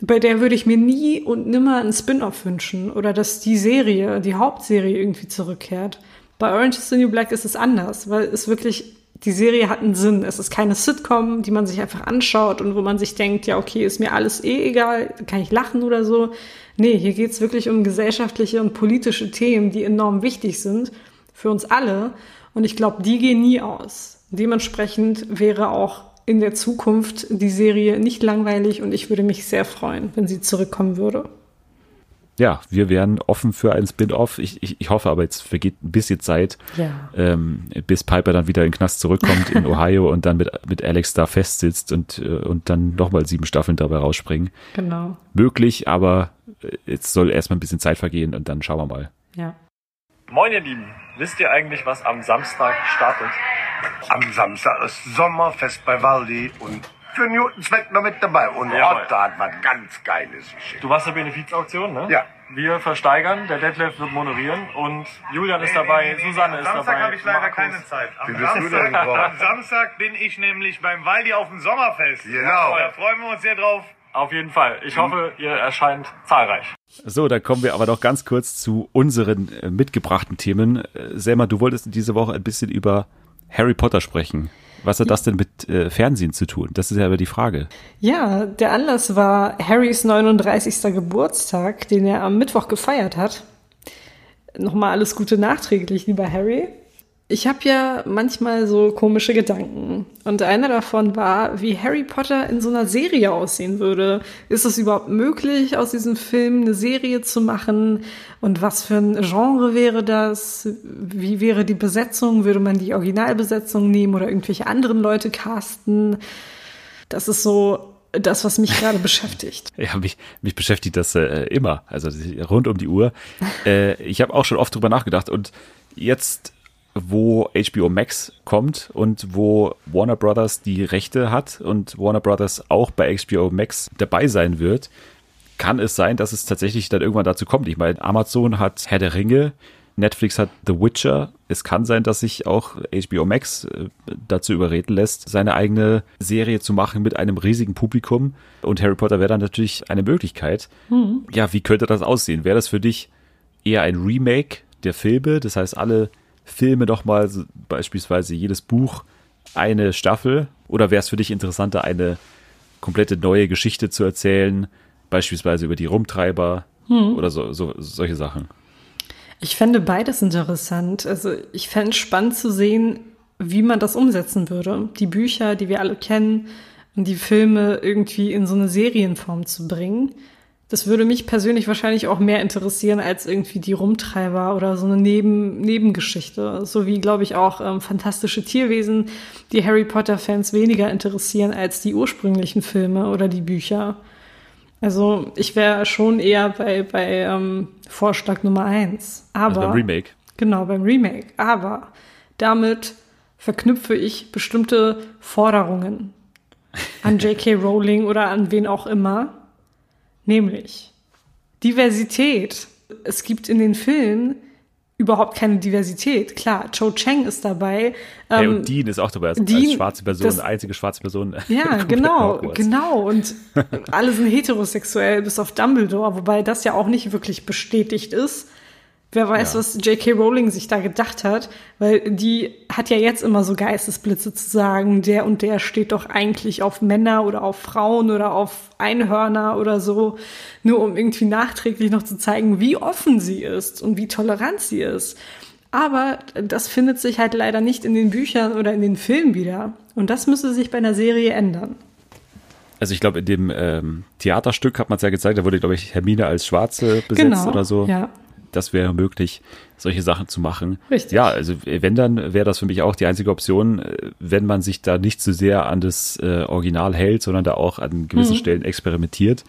bei der würde ich mir nie und nimmer einen Spin-off wünschen oder dass die Serie, die Hauptserie irgendwie zurückkehrt. Bei Orange is the New Black ist es anders, weil es wirklich, die Serie hat einen Sinn. Es ist keine Sitcom, die man sich einfach anschaut und wo man sich denkt, ja, okay, ist mir alles eh egal, kann ich lachen oder so. Nee, hier geht's wirklich um gesellschaftliche und politische Themen, die enorm wichtig sind für uns alle. Und ich glaube, die gehen nie aus. Dementsprechend wäre auch in der Zukunft die Serie nicht langweilig und ich würde mich sehr freuen, wenn sie zurückkommen würde. Ja, wir wären offen für einen Spin-off. Ich, ich, ich hoffe aber, jetzt vergeht ein bisschen Zeit, Ja. ähm, bis Piper dann wieder in den Knast zurückkommt in Ohio und dann mit, mit Alex da festsitzt und, äh, und dann nochmal sieben Staffeln dabei rausspringen. Genau. Möglich, aber äh, jetzt soll erstmal ein bisschen Zeit vergehen und dann schauen wir mal. Ja. Moin ihr Lieben, wisst ihr eigentlich, was am Samstag startet? Am Samstag ist Sommerfest bei Waldi und für Newtons noch mit dabei. Und Jawohl. Otto hat was ganz Geiles geschickt. Du warst der Benefizauktion, ne? Ja. Wir versteigern, der Detlef wird moderieren und Julian ist dabei, Susanne ist Samstag dabei. habe ich leider Markus. keine Zeit. Am Samstag, am Samstag bin ich nämlich beim Waldi auf dem Sommerfest. Genau. Da freuen wir uns sehr drauf. auf jeden Fall. Ich hoffe, ihr erscheint zahlreich. So, dann kommen wir aber noch ganz kurz zu unseren äh, mitgebrachten Themen. Äh, Selma, du wolltest diese Woche ein bisschen über Harry Potter sprechen. Was hat das denn mit äh, Fernsehen zu tun? Das ist ja aber die Frage. Ja, der Anlass war Harrys 39. Geburtstag, den er am Mittwoch gefeiert hat. Nochmal alles Gute nachträglich, lieber Harry. Ich habe ja manchmal so komische Gedanken. Und einer davon war, wie Harry Potter in so einer Serie aussehen würde. Ist es überhaupt möglich, aus diesem Film eine Serie zu machen? Und was für ein Genre wäre das? Wie wäre die Besetzung? Würde man die Originalbesetzung nehmen oder irgendwelche anderen Leute casten? Das ist so das, was mich gerade beschäftigt. Ja, mich, mich beschäftigt das äh, immer, also rund um die Uhr. Äh, ich habe auch schon oft drüber nachgedacht und jetzt wo HBO Max kommt und wo Warner Brothers die Rechte hat und Warner Brothers auch bei HBO Max dabei sein wird, kann es sein, dass es tatsächlich dann irgendwann dazu kommt. Ich meine, Amazon hat Herr der Ringe, Netflix hat The Witcher. Es kann sein, dass sich auch HBO Max äh, dazu überreden lässt, seine eigene Serie zu machen mit einem riesigen Publikum. Und Harry Potter wäre dann natürlich eine Möglichkeit. Mhm. Ja, wie könnte das aussehen? Wäre das für dich eher ein Remake der Filme? Das heißt, alle Filme doch mal so beispielsweise jedes Buch eine Staffel? Oder wäre es für dich interessanter, eine komplette neue Geschichte zu erzählen, beispielsweise über die Rumtreiber hm. oder so, so, solche Sachen? Ich fände beides interessant. Also ich fände es spannend zu sehen, wie man das umsetzen würde. Die Bücher, die wir alle kennen, und die Filme irgendwie in so eine Serienform zu bringen. Das würde mich persönlich wahrscheinlich auch mehr interessieren als irgendwie die Rumtreiber oder so eine Neben Nebengeschichte. So wie, glaube ich, auch ähm, fantastische Tierwesen, die Harry Potter-Fans weniger interessieren als die ursprünglichen Filme oder die Bücher. Also ich wäre schon eher bei, bei ähm, Vorschlag Nummer eins. Aber, also beim Remake. Genau, beim Remake. Aber damit verknüpfe ich bestimmte Forderungen an J.K. Rowling oder an wen auch immer Nämlich Diversität. Es gibt in den Filmen überhaupt keine Diversität. Klar, Cho Chang ist dabei. Ja, ähm, und Dean ist auch dabei als, Dean, als schwarze Person, das, einzige schwarze Person. Ja, genau, genau. Und alle sind heterosexuell, bis auf Dumbledore, wobei das ja auch nicht wirklich bestätigt ist. Wer weiß, ja. was J.K. Rowling sich da gedacht hat, weil die hat ja jetzt immer so Geistesblitze zu sagen, der und der steht doch eigentlich auf Männer oder auf Frauen oder auf Einhörner oder so, nur um irgendwie nachträglich noch zu zeigen, wie offen sie ist und wie tolerant sie ist. Aber das findet sich halt leider nicht in den Büchern oder in den Filmen wieder. Und das müsste sich bei einer Serie ändern. Also ich glaube, in dem ähm, Theaterstück hat man es ja gezeigt, da wurde, glaube ich, Hermine als Schwarze besetzt genau, oder so. Ja das wäre möglich, solche Sachen zu machen. Richtig. Ja, also wenn dann wäre das für mich auch die einzige Option, äh, wenn man sich da nicht zu so sehr an das äh, Original hält, sondern da auch an gewissen mhm. Stellen experimentiert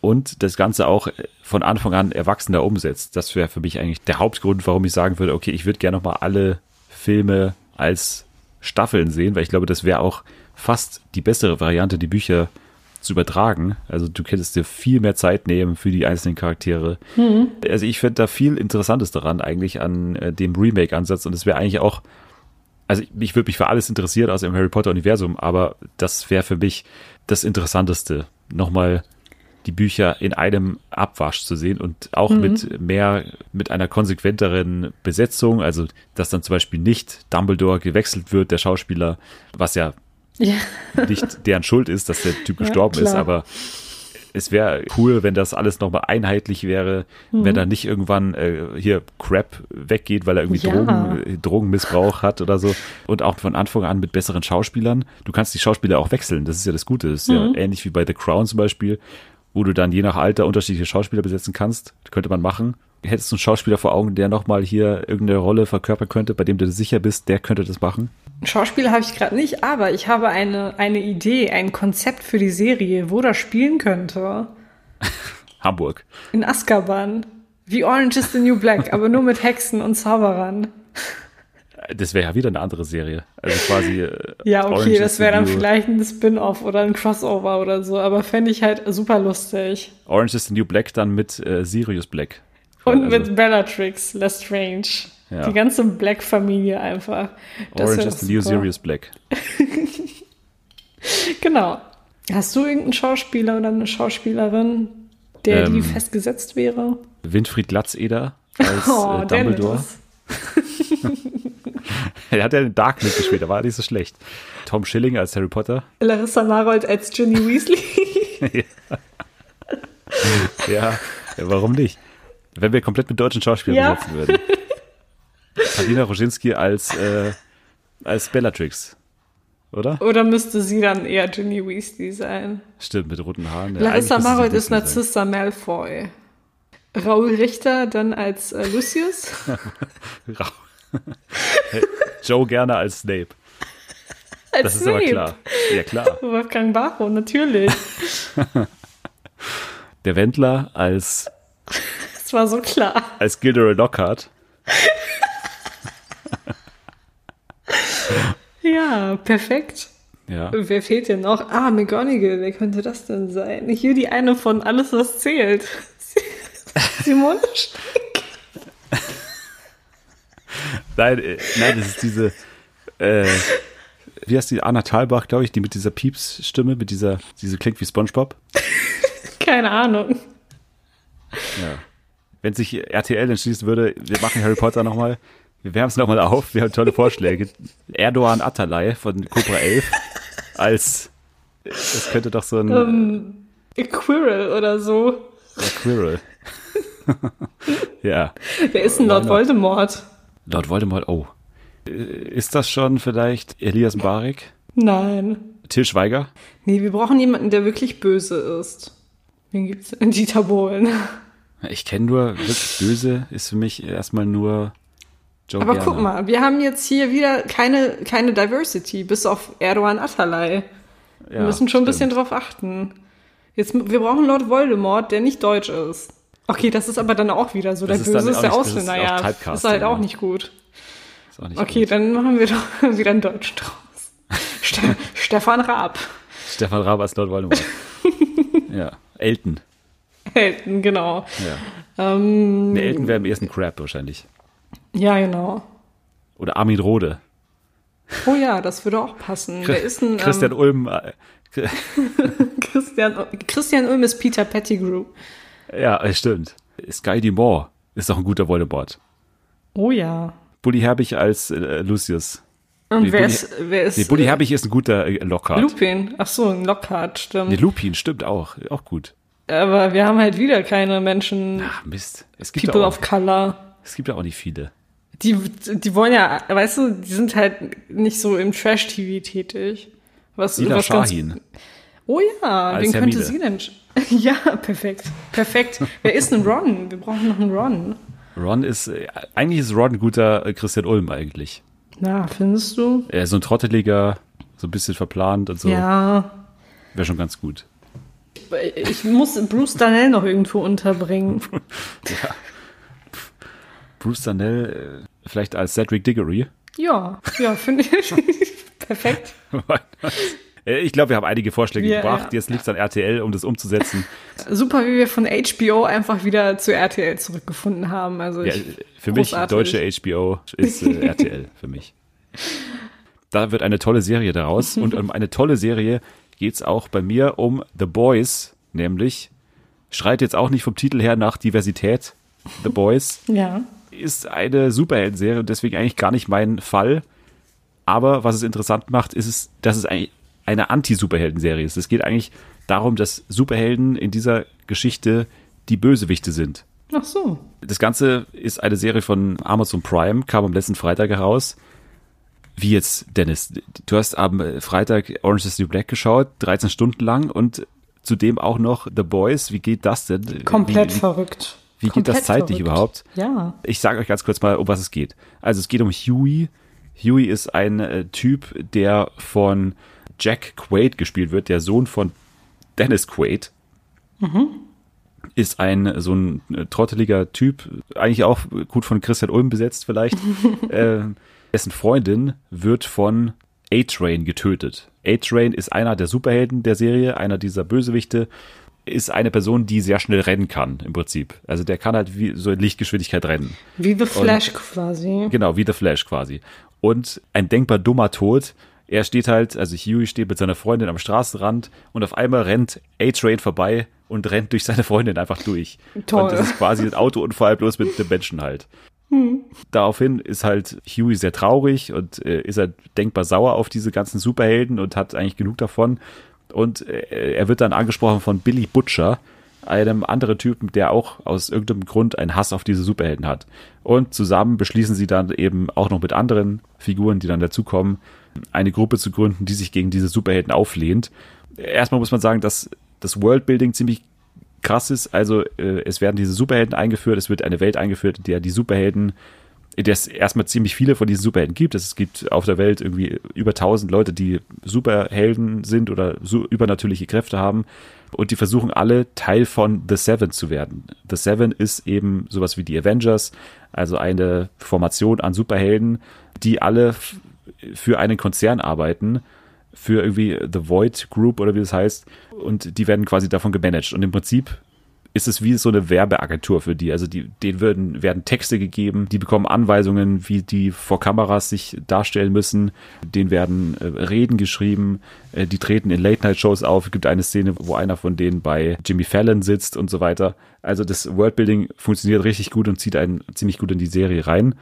und das Ganze auch von Anfang an erwachsener umsetzt. Das wäre für mich eigentlich der Hauptgrund, warum ich sagen würde, okay, ich würde gerne nochmal alle Filme als Staffeln sehen, weil ich glaube, das wäre auch fast die bessere Variante, die Bücher zu übertragen. Also du könntest dir viel mehr Zeit nehmen für die einzelnen Charaktere. Mhm. Also ich finde da viel Interessantes daran eigentlich an äh, dem Remake-Ansatz und es wäre eigentlich auch, also ich, ich würde mich für alles interessieren aus dem Harry Potter-Universum, aber das wäre für mich das Interessanteste, nochmal die Bücher in einem Abwasch zu sehen und auch mhm. mit mehr, mit einer konsequenteren Besetzung, also dass dann zum Beispiel nicht Dumbledore gewechselt wird, der Schauspieler, was ja ja. nicht deren Schuld ist, dass der Typ gestorben ja, ist, aber es wäre cool, wenn das alles nochmal einheitlich wäre, mhm. wenn da nicht irgendwann äh, hier Crap weggeht, weil er irgendwie ja. Drogen, äh, Drogenmissbrauch hat oder so. Und auch von Anfang an mit besseren Schauspielern. Du kannst die Schauspieler auch wechseln, das ist ja das Gute. Das ist mhm. ja ähnlich wie bei The Crown zum Beispiel, wo du dann je nach Alter unterschiedliche Schauspieler besetzen kannst. Das könnte man machen. Hättest du einen Schauspieler vor Augen, der nochmal hier irgendeine Rolle verkörpern könnte, bei dem du sicher bist, der könnte das machen? Schauspieler habe ich gerade nicht, aber ich habe eine, eine Idee, ein Konzept für die Serie, wo das spielen könnte. Hamburg. In Azkaban. Wie Orange is the New Black, aber nur mit Hexen und Zauberern. Das wäre ja wieder eine andere Serie. Also quasi. Äh, ja, okay, das wäre dann vielleicht ein Spin-off oder ein Crossover oder so, aber fände ich halt super lustig. Orange is the New Black dann mit äh, Sirius Black. Und also. mit Bellatrix Lestrange. Ja. Die ganze Black-Familie einfach. Das Orange is the New Sirius Black. genau. Hast du irgendeinen Schauspieler oder eine Schauspielerin, der die Ähm. festgesetzt wäre? Winfried Glatzeder als Oh, äh, Dumbledore. Er hat ja den Dark mitgespielt, da war er nicht so schlecht. Tom Schilling als Harry Potter. Larissa Marold als Ginny Weasley. Ja, ja, warum nicht? Wenn wir komplett mit deutschen Schauspielern Ja. besetzen würden. Paulina Roginski als, äh, als Bellatrix. Oder? Oder müsste sie dann eher Ginny Weasley sein? Stimmt, mit roten Haaren. Ja, Larissa Marold ist. Narcissa Malfoy. Raoul Richter dann als äh, Lucius. Rau. Joe gerne als Snape. Als Das ist aber klar. Ja, klar. Wolfgang Barrow, natürlich. Der Wendler als, Das war so klar. als Gilderoy Lockhart. Ja, perfekt. Ja. Wer fehlt denn noch? Ah, McGonagall, wer könnte das denn sein? Hier die eine von Alles, was zählt. Simone Stick. Nein, äh, nein, das ist diese, äh, wie heißt die, Anna Thalbach, glaube ich, die mit dieser Pieps-Stimme, mit dieser, diese klingt wie Spongebob. Keine Ahnung. Ja. Wenn sich RTL entschließen würde, wir machen Harry Potter nochmal, wir wärmen es nochmal auf, wir haben tolle Vorschläge. Erdogan Atalay von Cobra 11 als, das könnte doch so ein Ähm, Quirrell oder so. äh, Quirrell. ja, Wer ist denn Lord Voldemort? Lord Voldemort, oh. Ist das schon vielleicht Elias Mbarek? Nein. Till Schweiger? Nee, wir brauchen jemanden, der wirklich böse ist. Wen gibt's? Dieter Bohlen. Ich kenne nur, wirklich böse ist für mich erstmal nur Joe Aber Gerner. guck mal, wir haben jetzt hier wieder keine, keine Diversity, bis auf Erdogan Atalay. Wir Ja, müssen schon ein bisschen stimmt. drauf achten. Jetzt, wir brauchen Lord Voldemort, der nicht deutsch ist. Okay, das ist aber dann auch wieder so. Der Das ist Böse ist auch der ist Ausländer, ja. Ist halt auch nicht gut. Ist auch nicht Okay, gut. dann machen wir doch wieder einen Deutschen draus. Ste Stefan Raab. Stefan Raab als Lord Voldemort. ja, Elton. Elton, genau. Ja. Ähm, Ne, Elton wäre im ersten Crab wahrscheinlich. Ja, genau. Oder Armin Rohde. Oh ja, das würde auch passen. Wer ist ein Christian ähm, Ulm. äh, Christian, Christian Ulm ist Peter Pettigrew. Ja, äh, stimmt. Sky Dumont ist doch ein guter Voldemort. Oh ja. Bully Herbig als äh, Lucius. Und Nee, wer, Bulli- ist, wer ist Nee, Bully Herbig ist ein guter äh, Lockhart. Lupin? Ach so, ein Lockhart, stimmt. Nee, Lupin, stimmt auch. Auch gut. Aber wir haben halt wieder keine Menschen, Ach, Mist. Es gibt, People auch, of Color. es gibt auch nicht viele. Die, die wollen ja, weißt du, die sind halt nicht so im Trash-TV tätig. Was, Sila was ganz- Shahin. Oh ja, Als wen könnte Hermine. sie denn? Ja, perfekt. Perfekt. Wer ist ein Ron? Wir brauchen noch einen Ron. Ron ist, äh, eigentlich ist Ron ein guter äh, Christian Ulm eigentlich. Na, findest du? Er ist so ein trotteliger, so ein bisschen verplant und so. Ja. Wäre schon ganz gut. Ich muss Bruce Danell noch irgendwo unterbringen. Bruce Danell, äh, vielleicht als Cedric Diggory. Ja, ja, finde ich. Perfekt. Äh, ich glaube, wir haben einige Vorschläge Ja, gebracht. ja. Jetzt liegt es an RTL, um das umzusetzen. Super, wie wir von HBO einfach wieder zu RTL zurückgefunden haben. Also Ja, für mich großartig. deutsche HBO ist äh, RTL für mich. Da wird eine tolle Serie daraus und um eine tolle Serie geht's auch bei mir um The Boys, nämlich schreit jetzt auch nicht vom Titel her nach Diversität. The Boys Ja. Ist eine Superhelden-Serie und deswegen eigentlich gar nicht mein Fall. Aber was es interessant macht, ist es, dass es eigentlich eine Anti-Superhelden-Serie ist. Es geht eigentlich darum, dass Superhelden in dieser Geschichte die Bösewichte sind. Ach so. Das Ganze ist eine Serie von Amazon Prime, kam am letzten Freitag heraus. Wie jetzt, Dennis? Du hast am Freitag Orange is the New Black geschaut, 13 Stunden lang und zudem auch noch The Boys. Wie geht das denn? Komplett wie, wie, verrückt. Wie geht Komplett das zeitlich verrückt. überhaupt? Ja. Ich sage euch ganz kurz mal, um was es geht. Also es geht um Huey. Huey ist ein äh, Typ, der von Jack Quaid gespielt wird, der Sohn von Dennis Quaid. Ist ein so ein äh, trotteliger Typ, eigentlich auch gut von Christian Ulm besetzt vielleicht. äh, dessen Freundin wird von A-Train getötet. A-Train ist einer der Superhelden der Serie, einer dieser Bösewichte, ist eine Person, die sehr schnell rennen kann, im Prinzip. Also der kann halt wie so in Lichtgeschwindigkeit rennen. Wie The Flash quasi. Genau, wie The Flash quasi. Und ein denkbar dummer Tod Er steht halt, also Huey steht mit seiner Freundin am Straßenrand und auf einmal rennt A-Train vorbei und rennt durch seine Freundin einfach durch. Toll. Und das ist quasi ein Autounfall, bloß mit dem Menschen halt. Daraufhin ist halt Huey sehr traurig und äh, ist halt denkbar sauer auf diese ganzen Superhelden und hat eigentlich genug davon. Und äh, er wird dann angesprochen von Billy Butcher, einem anderen Typen, der auch aus irgendeinem Grund einen Hass auf diese Superhelden hat. Und zusammen beschließen sie dann eben auch noch mit anderen Figuren, die dann dazukommen, eine Gruppe zu gründen, die sich gegen diese Superhelden auflehnt. Erstmal muss man sagen, dass das Worldbuilding ziemlich krass ist. Also äh, es werden diese Superhelden eingeführt, es wird eine Welt eingeführt, in der die Superhelden, in der es erstmal ziemlich viele von diesen Superhelden gibt. Es gibt auf der Welt irgendwie über 1000 Leute, die Superhelden sind oder so übernatürliche Kräfte haben. Und die versuchen alle Teil von The Seven zu werden. The Seven ist eben sowas wie die Avengers, also eine Formation an Superhelden, die alle für einen Konzern arbeiten für irgendwie The Void Group oder wie das heißt. Und die werden quasi davon gemanagt. Und im Prinzip ist es wie so eine Werbeagentur für die. Also die, denen werden, werden Texte gegeben, die bekommen Anweisungen, wie die vor Kameras sich darstellen müssen. Denen werden äh, Reden geschrieben, äh, die treten in Late-Night-Shows auf. Es gibt eine Szene, wo einer von denen bei Jimmy Fallon sitzt und so weiter. Also das Worldbuilding funktioniert richtig gut und zieht einen ziemlich gut in die Serie rein.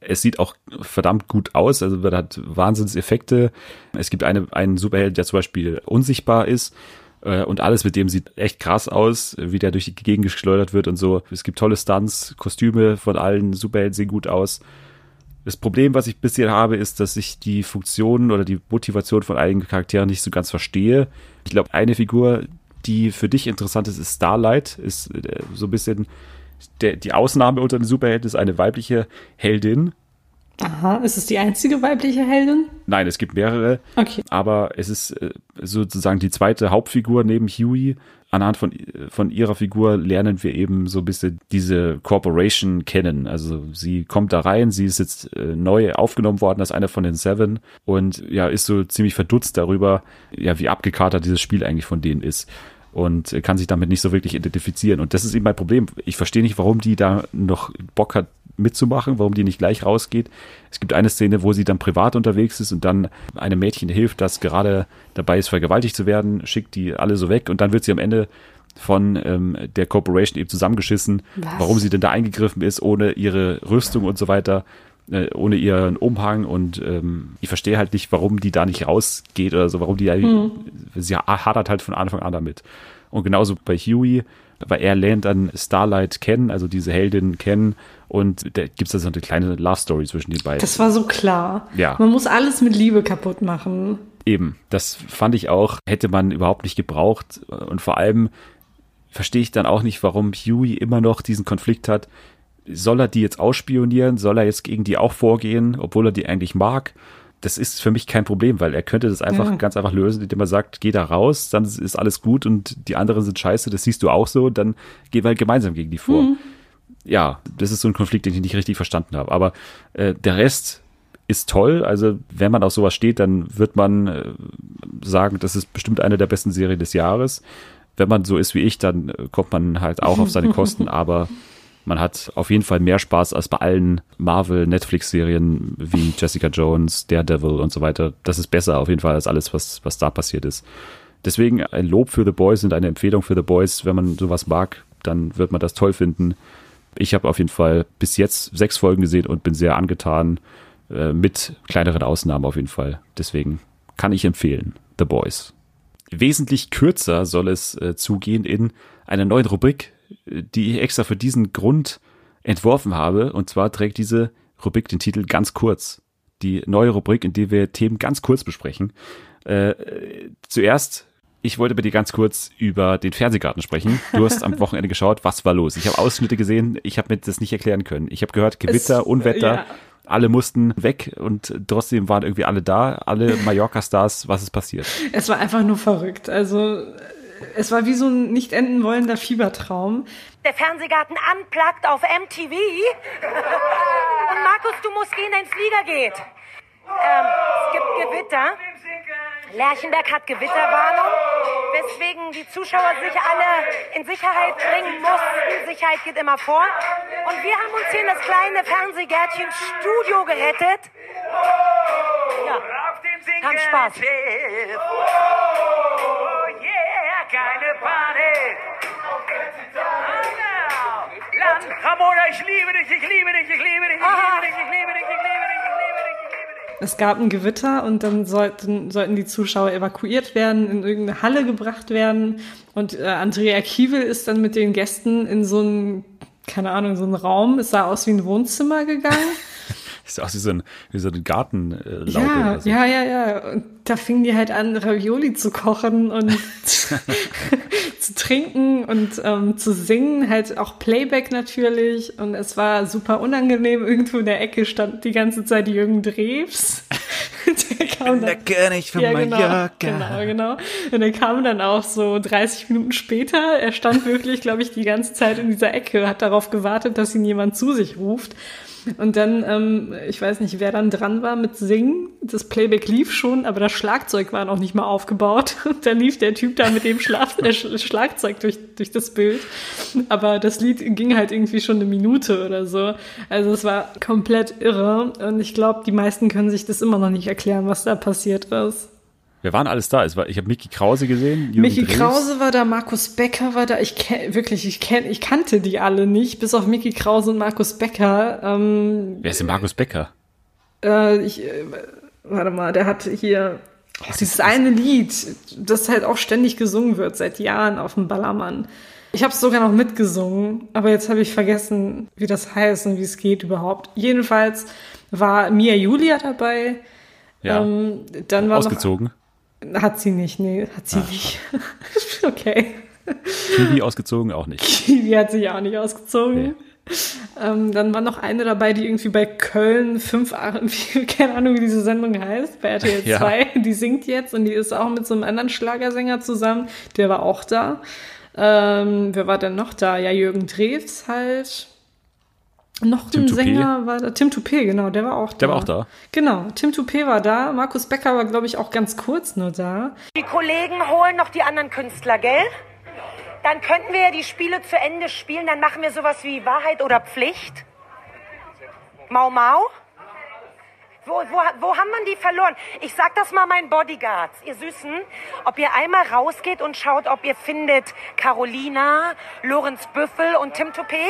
Es sieht auch verdammt gut aus, also man hat Wahnsinnseffekte. Es gibt eine, einen Superheld, der zum Beispiel unsichtbar ist und alles mit dem sieht echt krass aus, wie der durch die Gegend geschleudert wird und so. Es gibt tolle Stunts, Kostüme von allen Superhelden sehen gut aus. Das Problem, was ich bisher habe, ist, dass ich die Funktionen oder die Motivation von einigen Charakteren nicht so ganz verstehe. Ich glaube, eine Figur, die für dich interessant ist, ist Starlight, ist äh, so ein bisschen der, die Ausnahme unter den Superhelden, ist eine weibliche Heldin. Aha, ist es die einzige weibliche Heldin? Nein, es gibt mehrere, Okay. aber es ist äh, sozusagen die zweite Hauptfigur neben Huey. Anhand von, von ihrer Figur lernen wir eben so ein bisschen diese Corporation kennen. Also sie kommt da rein, sie ist jetzt äh, neu aufgenommen worden als einer von den Seven und ja, ist so ziemlich verdutzt darüber, ja, wie abgekatert dieses Spiel eigentlich von denen ist und kann sich damit nicht so wirklich identifizieren. Und das ist eben mein Problem. Ich verstehe nicht, warum die da noch Bock hat mitzumachen, warum die nicht gleich rausgeht. Es gibt eine Szene, wo sie dann privat unterwegs ist und dann einem Mädchen hilft, das gerade dabei ist, vergewaltigt zu werden, schickt die alle so weg und dann wird sie am Ende von ähm, der Corporation eben zusammengeschissen, Was? warum sie denn da eingegriffen ist, ohne ihre Rüstung und so weiter, äh, ohne ihren Umhang und ähm, ich verstehe halt nicht, warum die da nicht rausgeht oder so, warum die Hm. sie hadert halt von Anfang an damit. Und genauso bei Huey, weil er lernt dann Starlight kennen, also diese Heldin kennen und da gibt es da so eine kleine Love Story zwischen den beiden. Das war so klar. Ja. Man muss alles mit Liebe kaputt machen. Eben, das fand ich auch, hätte man überhaupt nicht gebraucht. Und vor allem verstehe ich dann auch nicht, warum Huey immer noch diesen Konflikt hat. Soll er die jetzt ausspionieren? Soll er jetzt gegen die auch vorgehen, obwohl er die eigentlich mag? Das ist für mich kein Problem, weil er könnte das einfach Ja. ganz einfach lösen, indem er sagt, geh da raus, dann ist alles gut und die anderen sind scheiße, das siehst du auch so, dann gehen wir halt gemeinsam gegen die vor. Ja, das ist so ein Konflikt, den ich nicht richtig verstanden habe. Aber äh, der Rest ist toll. Also wenn man auf sowas steht, dann wird man äh, sagen, das ist bestimmt eine der besten Serien des Jahres. Wenn man so ist wie ich, dann äh, kommt man halt auch auf seine Kosten, aber man hat auf jeden Fall mehr Spaß als bei allen Marvel-Netflix-Serien wie Jessica Jones, Daredevil und so weiter. Das ist besser auf jeden Fall als alles, was, was da passiert ist. Deswegen ein Lob für The Boys und eine Empfehlung für The Boys. Wenn man sowas mag, dann wird man das toll finden. Ich habe auf jeden Fall bis jetzt sechs Folgen gesehen und bin sehr angetan, äh, mit kleineren Ausnahmen auf jeden Fall. Deswegen kann ich empfehlen, The Boys. Wesentlich kürzer soll es äh, zugehen in einer neuen Rubrik, die ich extra für diesen Grund entworfen habe. Und zwar trägt diese Rubrik den Titel ganz kurz. Die neue Rubrik, in der wir Themen ganz kurz besprechen. Äh, äh, zuerst, ich wollte bei dir ganz kurz über den Fernsehgarten sprechen. Du hast am Wochenende geschaut, was war los? Ich habe Ausschnitte gesehen, ich habe mir das nicht erklären können. Ich habe gehört, Gewitter, Es- Unwetter, ja. alle mussten weg und trotzdem waren irgendwie alle da, alle Mallorca-Stars. Was ist passiert? Es war einfach nur verrückt. Also äh, es war wie so ein nicht enden wollender Fiebertraum. Der Fernsehgarten unplugged auf MTV. Und Markus, du musst gehen, dein Flieger geht. Ähm, es gibt Gewitter. Lerchenberg hat Gewitterwarnung, weswegen die Zuschauer sich alle in Sicherheit bringen mussten. Sicherheit geht immer vor. Und wir haben uns hier in das kleine Fernsehgärtchen Studio gerettet. Ja. Haben Spaß. Yeah, geile Party. Land, Ramona, ich liebe dich, ich liebe dich, ich liebe dich, ich liebe dich, ich liebe dich, ich liebe dich, ich liebe dich, ich liebe dich. Es gab ein Gewitter und dann sollten, sollten die Zuschauer evakuiert werden, in irgendeine Halle gebracht werden. Und äh, Andrea Kiewel ist dann mit den Gästen in so einen, keine Ahnung, so einen Raum. Es sah aus wie ein Wohnzimmer gegangen. Ist aus wie so ein, wie so ein Gartenlaube. Ja, so. ja, ja, ja. Und da fingen die halt an, Ravioli zu kochen und zu trinken und ähm, zu singen, halt auch Playback natürlich. Und es war super unangenehm. Irgendwo in der Ecke stand die ganze Zeit Jürgen Drews. der kam dann, von ja, genau, genau, genau. Und er kam dann auch so 30 Minuten später. Er stand wirklich, glaube ich, die ganze Zeit in dieser Ecke, hat darauf gewartet, dass ihn jemand zu sich ruft. Und dann, ähm, ich weiß nicht, wer dann dran war mit Singen. Das Playback lief schon, aber das Schlagzeug war noch nicht mal aufgebaut. Und dann lief der Typ da mit dem Schlaf äh, Sch- Schlagzeug durch, durch das Bild. Aber das Lied ging halt irgendwie schon eine Minute oder so. Also es war komplett irre. Und ich glaube, die meisten können sich das immer noch nicht erklären, was da passiert ist. Wir waren alles da. War, ich habe Mickey Krause gesehen. Jürgen Mickey Drews. Krause war da, Markus Becker war da. Ich kenn, wirklich, ich kenn, ich kannte die alle nicht, bis auf Mickey Krause und Markus Becker. Ähm, Wer ist denn Markus Becker? äh, ich, äh, warte mal, der hat hier oh, dieses eine Lied, das halt auch ständig gesungen wird seit Jahren auf dem Ballermann. Ich habe es sogar noch mitgesungen, aber jetzt habe ich vergessen, wie das heißt und wie es geht überhaupt. Jedenfalls war Mia Julia dabei. Ja. Ähm, dann war ausgezogen. Noch, hat sie nicht, nee, hat sie nicht. okay. Kiwi ausgezogen auch nicht. Kiwi hat sich auch nicht ausgezogen. Ähm, dann war noch eine dabei, die irgendwie bei Köln 5, keine Ahnung, wie diese Sendung heißt, bei RTL Ja. 2. Die singt jetzt und die ist auch mit so einem anderen Schlagersänger zusammen. Der war auch da. Ähm, wer war denn noch da? Ja, Jürgen Drews halt. Noch Tim ein Toupé. Sänger war da. Tim Toupé, genau, der war auch da. Der war auch da. Genau, Tim Toupé war da. Markus Becker war, glaube ich, auch ganz kurz nur da. Die Kollegen holen noch die anderen Künstler, gell? Dann könnten wir ja die Spiele zu Ende spielen. Dann machen wir sowas wie Wahrheit oder Pflicht. Mau Mau? Wo, wo, wo haben wir die verloren? Ich sag das mal meinen Bodyguards, ihr Süßen, ob ihr einmal rausgeht und schaut, ob ihr findet Carolina, Lorenz Büffel und Tim Toupé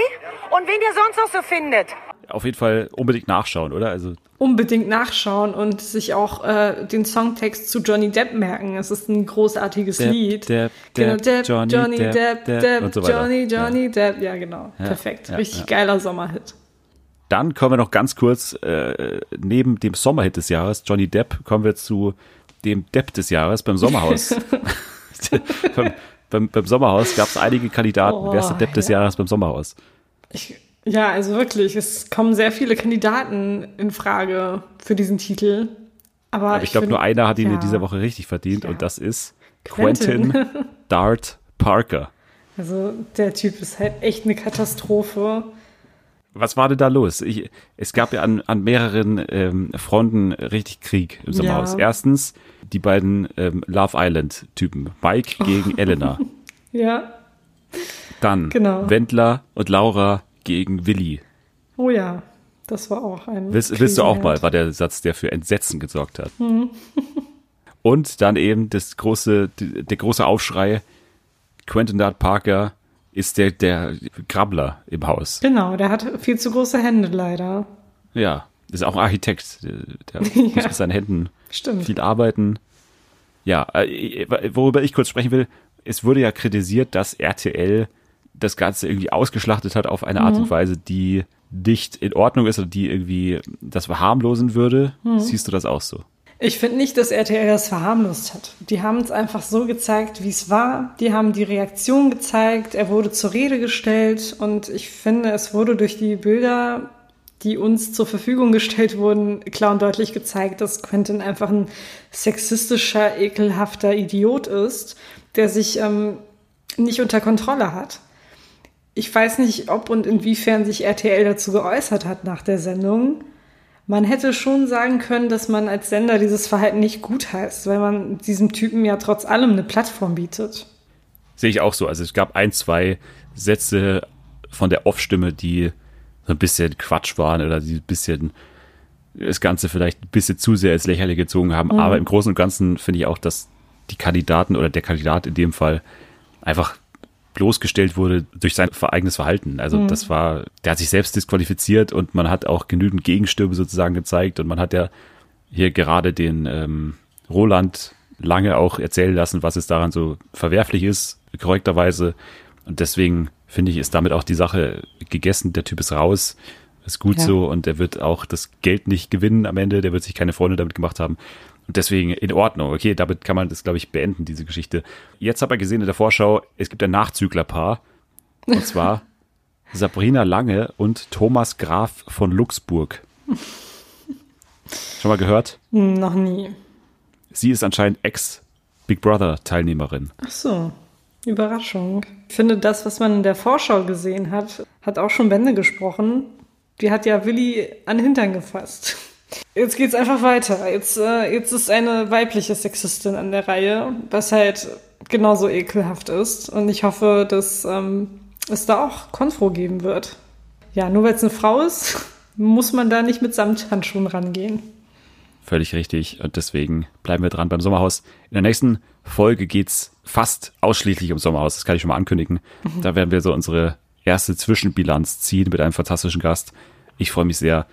und wen ihr sonst noch so findet. Auf jeden Fall unbedingt nachschauen, oder? Also unbedingt nachschauen und sich auch äh, den Songtext zu Johnny Depp merken. Es ist ein großartiges Depp, Lied. Depp, genau, Depp, Depp, Johnny Johnny, Depp, Depp, Depp Depp, so. Johnny, Johnny Ja. Depp. Ja, genau. Perfekt. ja, Richtig ja. geiler Sommerhit. Dann kommen wir noch ganz kurz, äh, neben dem Sommerhit des Jahres, Johnny Depp, kommen wir zu dem Depp des Jahres beim Sommerhaus. beim, beim, beim Sommerhaus gab es einige Kandidaten. Oh, Wer ist der Depp des ja. Jahres beim Sommerhaus? Ich, ja, also wirklich, es kommen sehr viele Kandidaten in Frage für diesen Titel. Aber, Aber ich glaube, find- nur einer hat ihn ja. in dieser Woche richtig verdient Ja. und das ist Quentin. Quentin Dart Parker. Also der Typ ist halt echt eine Katastrophe. Was war denn da los? Ich, es gab ja an, an mehreren ähm, Fronten richtig Krieg im Sommerhaus. Ja. Erstens die beiden ähm, Love Island-Typen, Mike gegen Elena. Ja, Dann Genau. Wendler und Laura gegen Willi. oh ja, das war auch ein. Willst, willst du auch mal, war der Satz, der für Entsetzen gesorgt hat. Mhm. Und dann eben das große, der große Aufschrei, Quentin Dart Parker ist der, der Krabbler im Haus. Genau, der hat viel zu große Hände leider. Ja, ist auch ein Architekt. Der, der muss mit seinen Händen Stimmt. viel arbeiten. Ja, äh, worüber ich kurz sprechen will, es wurde ja kritisiert, dass RTL das Ganze irgendwie ausgeschlachtet hat auf eine Art Mhm. und Weise, die nicht in Ordnung ist oder die irgendwie das verharmlosen würde. Mhm. Siehst du das auch so? Ich finde nicht, dass RTL das verharmlost hat. Die haben es einfach so gezeigt, wie es war. Die haben die Reaktion gezeigt. Er wurde zur Rede gestellt. Und ich finde, es wurde durch die Bilder, die uns zur Verfügung gestellt wurden, klar und deutlich gezeigt, dass Quentin einfach ein sexistischer, ekelhafter Idiot ist, der sich ähm, nicht unter Kontrolle hat. Ich weiß nicht, ob und inwiefern sich RTL dazu geäußert hat nach der Sendung. Man hätte schon sagen können, dass man als Sender dieses Verhalten nicht gut heißt, weil man diesem Typen ja trotz allem eine Plattform bietet. Sehe ich auch so. Also es gab ein, zwei Sätze von der Off-Stimme, die so ein bisschen Quatsch waren oder die ein bisschen das Ganze vielleicht ein bisschen zu sehr ins Lächerliche gezogen haben. Mhm. Aber im Großen und Ganzen finde ich auch, dass die Kandidaten oder der Kandidat in dem Fall einfach bloßgestellt wurde durch sein eigenes Verhalten. Also Mhm. das war, der hat sich selbst disqualifiziert und man hat auch genügend Gegenstürme sozusagen gezeigt und man hat ja hier gerade den ähm, Roland lange auch erzählen lassen, was es daran so verwerflich ist, korrekterweise. Und deswegen finde ich, ist damit auch die Sache gegessen. Der Typ ist raus, ist gut Ja. so und er wird auch das Geld nicht gewinnen am Ende. Der wird sich keine Freunde damit gemacht haben. Und deswegen in Ordnung. Okay, damit kann man das, glaube ich, beenden, diese Geschichte. Jetzt habe ich gesehen in der Vorschau, es gibt ein Nachzüglerpaar. Und zwar Sabrina Lange und Thomas Graf von Luxburg. Schon mal gehört? Noch nie. Sie ist anscheinend Ex-Big Brother-Teilnehmerin. Ach so, Überraschung. Ich finde, das, was man in der Vorschau gesehen hat, hat auch schon Bände gesprochen. Die hat ja Willi an den Hintern gefasst. Jetzt geht's einfach weiter. Jetzt, äh, jetzt ist eine weibliche Sexistin an der Reihe, was halt genauso ekelhaft ist. Und ich hoffe, dass ähm, es da auch Konfro geben wird. Ja, nur weil es eine Frau ist, muss man da nicht mit Samthandschuhen rangehen. Völlig richtig. Und deswegen bleiben wir dran beim Sommerhaus. In der nächsten Folge geht's fast ausschließlich um Sommerhaus. Das kann ich schon mal ankündigen. Da werden wir so unsere erste Zwischenbilanz ziehen mit einem fantastischen Gast. Ich freue mich sehr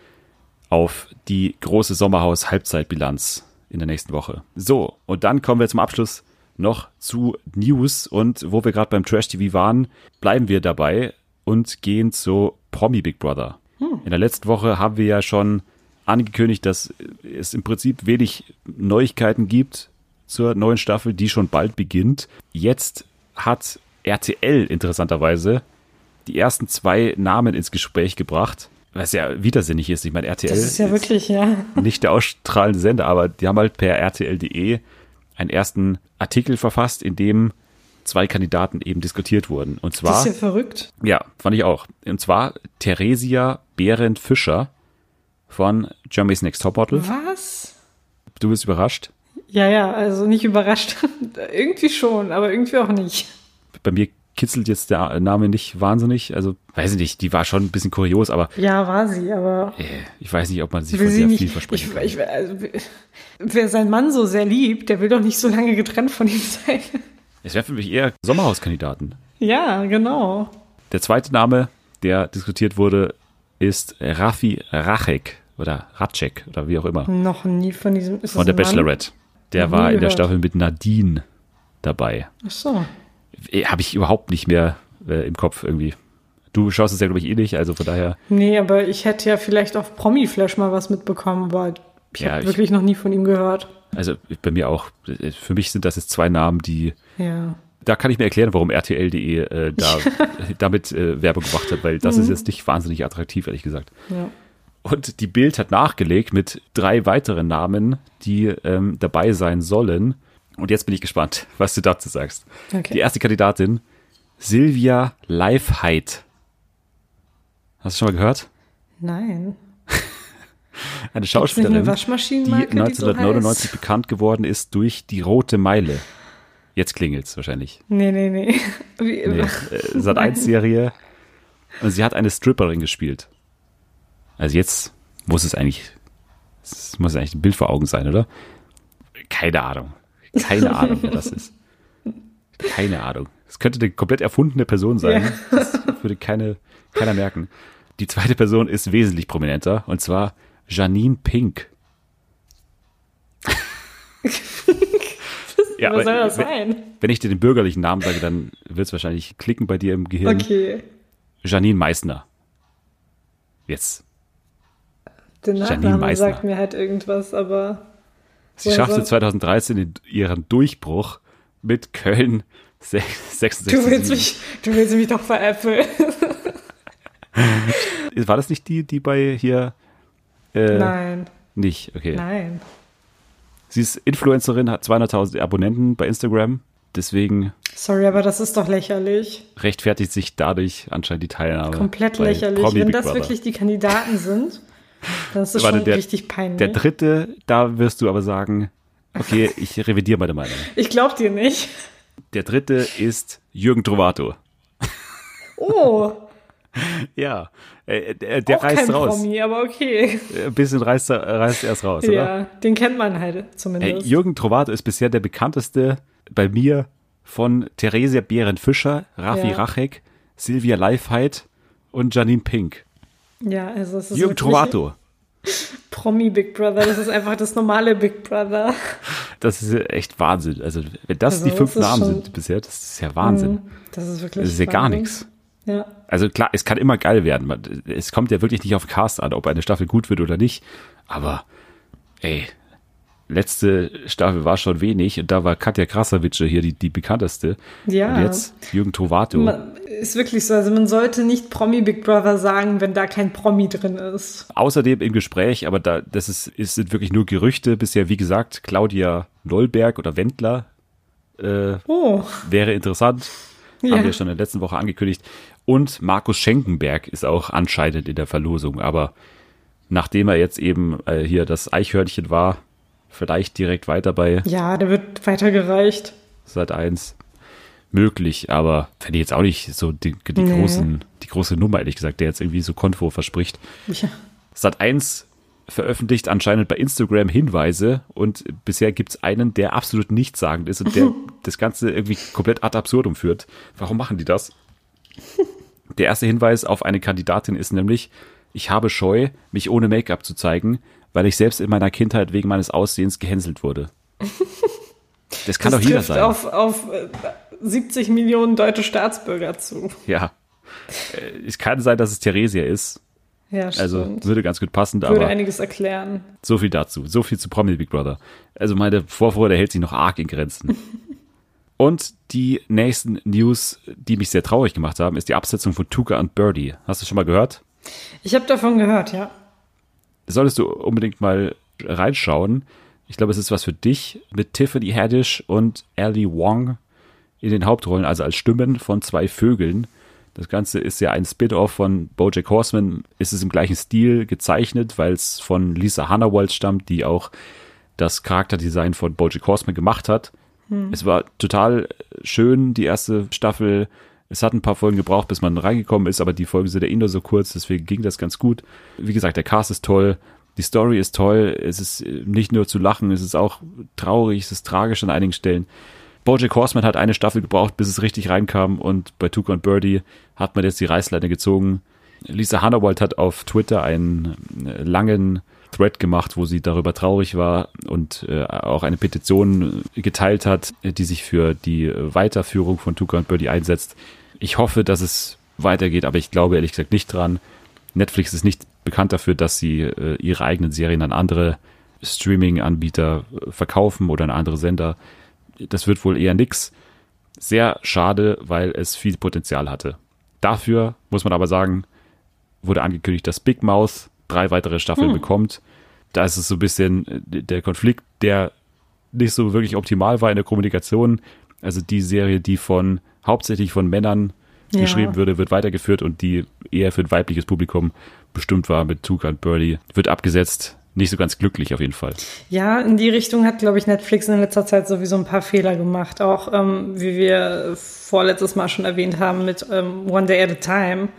auf die große Sommerhaus-Halbzeitbilanz in der nächsten Woche. So, und dann kommen wir zum Abschluss noch zu News. Und wo wir gerade beim Trash TV waren, bleiben wir dabei und gehen zu Promi Big Brother. In der letzten Woche haben wir ja schon angekündigt, dass es im Prinzip wenig Neuigkeiten gibt zur neuen Staffel, die schon bald beginnt. Jetzt hat RTL interessanterweise die ersten zwei Namen ins Gespräch gebracht, was ja widersinnig ist. Ich meine, RTL Das ist ja wirklich, ja. nicht der ausstrahlende Sender, aber die haben halt per RTL.de einen ersten Artikel verfasst, in dem zwei Kandidaten eben diskutiert wurden. Und Das zwar, ist ja verrückt. ja, fand ich auch. Und zwar Theresia Behrendt Fischer von Germany's Next Topmodel. Was? Du bist überrascht. Ja, ja, also nicht überrascht. irgendwie schon, aber irgendwie auch nicht. Bei mir kitzelt jetzt der Name nicht wahnsinnig. Also, weiß ich nicht, die war schon ein bisschen kurios, aber Ja, war sie, aber äh, ich weiß nicht, ob man sich von sie sehr viel versprechen kann. ich, also, wer seinen Mann so sehr liebt, der will doch nicht so lange getrennt von ihm sein. Es wäre für mich eher Sommerhauskandidaten. ja, genau. Der zweite Name, der diskutiert wurde, ist Raffi Rachek oder Ratschek oder wie auch immer Noch nie von diesem. Ist von der? Bachelorette. Der war in der. Staffel mit Nadine dabei. Ach so. Habe ich überhaupt nicht mehr äh, im Kopf irgendwie. Du schaust es ja, glaube ich, eh nicht, also von daher, Nee, aber ich hätte ja vielleicht auf Promi-Flash mal was mitbekommen, aber ich Ja, habe ich- wirklich noch nie von ihm gehört. also bei mir auch, äh, für mich sind das jetzt zwei Namen, die, Ja. da kann ich mir erklären, warum RTL.de äh, da, damit äh, Werbung gemacht hat, weil Mhm. das ist jetzt nicht wahnsinnig attraktiv, ehrlich gesagt. ja. Und die Bild hat nachgelegt mit drei weiteren Namen, die ähm, dabei sein sollen. Und jetzt bin ich gespannt, was du dazu sagst. Okay. Die erste Kandidatin, Silvia Leifheit. Hast du schon mal gehört? Nein. Eine Schauspielerin, eine die Waschmaschinenmarke, die, 1999 so bekannt geworden ist durch die Rote Meile. Jetzt klingelt's wahrscheinlich. Nee, nee, nee. Wie, Nee, äh, Sat 1 Serie. Und sie hat eine Stripperin gespielt. Also jetzt muss es eigentlich, es muss eigentlich ein Bild vor Augen sein, oder? Keine Ahnung. Keine Ahnung, wer das ist. Keine Ahnung. Es könnte eine komplett erfundene Person sein. Ja. Das würde keine, keiner merken. Die zweite Person ist wesentlich prominenter, und zwar Janine Pink. ja, was soll das wenn- sein? Wenn ich dir den bürgerlichen Namen sage, dann wird es wahrscheinlich klicken bei dir im Gehirn. Okay. Janine Meissner. Jetzt. Der Janine Nachname Meissner. sagt mir halt irgendwas, aber Sie Woher schaffte soll- 2013 den- ihren Durchbruch mit Köln se- 66. du willst mich, du willst mich doch veräppeln. War das nicht die, die bei hier äh, Nein, nicht? Okay. nein. Sie ist Influencerin, hat 200.000 Abonnenten bei Instagram. Deswegen Sorry, aber das ist doch lächerlich. rechtfertigt sich dadurch anscheinend die Teilnahme. Komplett lächerlich. Promi Wenn Big das Brother. wirklich die Kandidaten sind, dann ist das Warte, schon der- richtig peinlich. Der dritte, da wirst du aber sagen, okay, ich revidiere meine Meinung. ich glaub dir nicht. Der dritte ist Jürgen Trovato. Oh, Ja, äh, der, der Auch reißt kein raus. Promi, aber okay. Ein bisschen reißt er reißt er erst raus, oder? Ja, den kennt man halt zumindest. Jürgen Trovato ist bisher der bekannteste bei mir von Theresia Behren-Fischer, Raffi Ja. Rachek, Silvia Leifheit und Janine Pink. Ja, also es ist Jürgen Trovato. Promi Big Brother, das ist einfach das normale Big Brother. Das ist echt Wahnsinn. Also, wenn das Also, die das fünf ist Namen schon- sind bisher, das ist ja Wahnsinn. Das ist wirklich Das ist ja gar nichts. Ja. Also klar, es kann immer geil werden. Es kommt ja wirklich nicht auf Cast an, ob eine Staffel gut wird oder nicht. Aber, ey, letzte Staffel war schon wenig und da war Katja Krasavice hier die, die bekannteste. Ja. Und jetzt Jürgen Trovato. Man, ist wirklich so, also man sollte nicht Promi Big Brother sagen, wenn da kein Promi drin ist. Außerdem im Gespräch, aber da, das ist, ist sind wirklich nur Gerüchte. Bisher, wie gesagt, Claudia Nollberg oder Wendler äh, Oh, wäre interessant. Ja. Haben wir schon in der letzten Woche angekündigt. Und Markus Schenkenberg ist auch anscheinend in der Verlosung. Aber nachdem er jetzt eben äh, hier das Eichhörnchen war, vielleicht direkt weiter bei ja, der wird weitergereicht. Sat 1 möglich. Aber fände ich jetzt auch nicht so die, die, Nee. großen, die große Nummer, ehrlich gesagt, der jetzt irgendwie so Konvo verspricht. Ja. Sat 1 veröffentlicht anscheinend bei Instagram Hinweise und bisher gibt es einen, der absolut nichtssagend ist und der das Ganze irgendwie komplett ad absurdum führt. Warum machen die das? Der erste Hinweis auf eine Kandidatin ist nämlich, ich habe Scheu, mich ohne Make-up zu zeigen, weil ich selbst in meiner Kindheit wegen meines Aussehens gehänselt wurde. Das kann das doch jeder sein. auf, auf äh, 70 Millionen deutsche Staatsbürger zu. Ja. Äh, Es kann sein, dass es Theresia ist. Ja, Also stimmt. würde ganz gut passen, Würde aber einiges erklären. So viel dazu. So viel zu Promi Big Brother. Also meine Vorfreude hält sich noch arg in Grenzen. Und die nächsten News, die mich sehr traurig gemacht haben, ist die Absetzung von Tuka und Birdie. Hast du schon mal gehört? Ich habe davon gehört, ja. Solltest du unbedingt mal reinschauen. Ich glaube, es ist was für dich mit Tiffany Haddish und Ali Wong in den Hauptrollen, also als Stimmen von zwei Vögeln. Das Ganze ist ja ein Spin-off von BoJack Horseman. Ist es im gleichen Stil gezeichnet, weil es von Lisa Hannawald stammt, die auch das Charakterdesign von BoJack Horseman gemacht hat. Es war total schön, die erste Staffel. Es hat ein paar Folgen gebraucht, bis man reingekommen ist, aber die Folgen sind ja eh nur so kurz, deswegen ging das ganz gut. Wie gesagt, der Cast ist toll, die Story ist toll, es ist äh, nicht nur zu lachen, es ist auch traurig, es ist tragisch an einigen Stellen. Bojack Horseman hat eine Staffel gebraucht, bis es richtig reinkam und bei Tuca und Birdie hat man jetzt die Reißleine gezogen. Lisa Hannawald hat auf Twitter einen äh, langen Thread gemacht, wo sie darüber traurig war und äh, auch eine Petition geteilt hat, die sich für die Weiterführung von Tuca und Birdie einsetzt. Ich hoffe, dass es weitergeht, aber ich glaube ehrlich gesagt nicht dran. Netflix ist nicht bekannt dafür, dass sie äh, ihre eigenen Serien an andere Streaming-Anbieter äh, verkaufen oder an andere Sender. Das wird wohl eher nix. Sehr schade, weil es viel Potenzial hatte. Dafür muss man aber sagen, wurde angekündigt, dass Big Mouth drei weitere Staffeln bekommt. Da ist es so ein bisschen äh, der Konflikt, der nicht so wirklich optimal war in der Kommunikation. Also die Serie, die von hauptsächlich von Männern Ja. geschrieben würde, wird weitergeführt und die eher für ein weibliches Publikum bestimmt war mit Tuca und Birdie, wird abgesetzt. Nicht so ganz glücklich auf jeden Fall. Ja, in die Richtung hat, glaube ich, Netflix in letzter Zeit sowieso ein paar Fehler gemacht. Auch ähm, wie wir vorletztes Mal schon erwähnt haben mit ähm, One Day at a Time.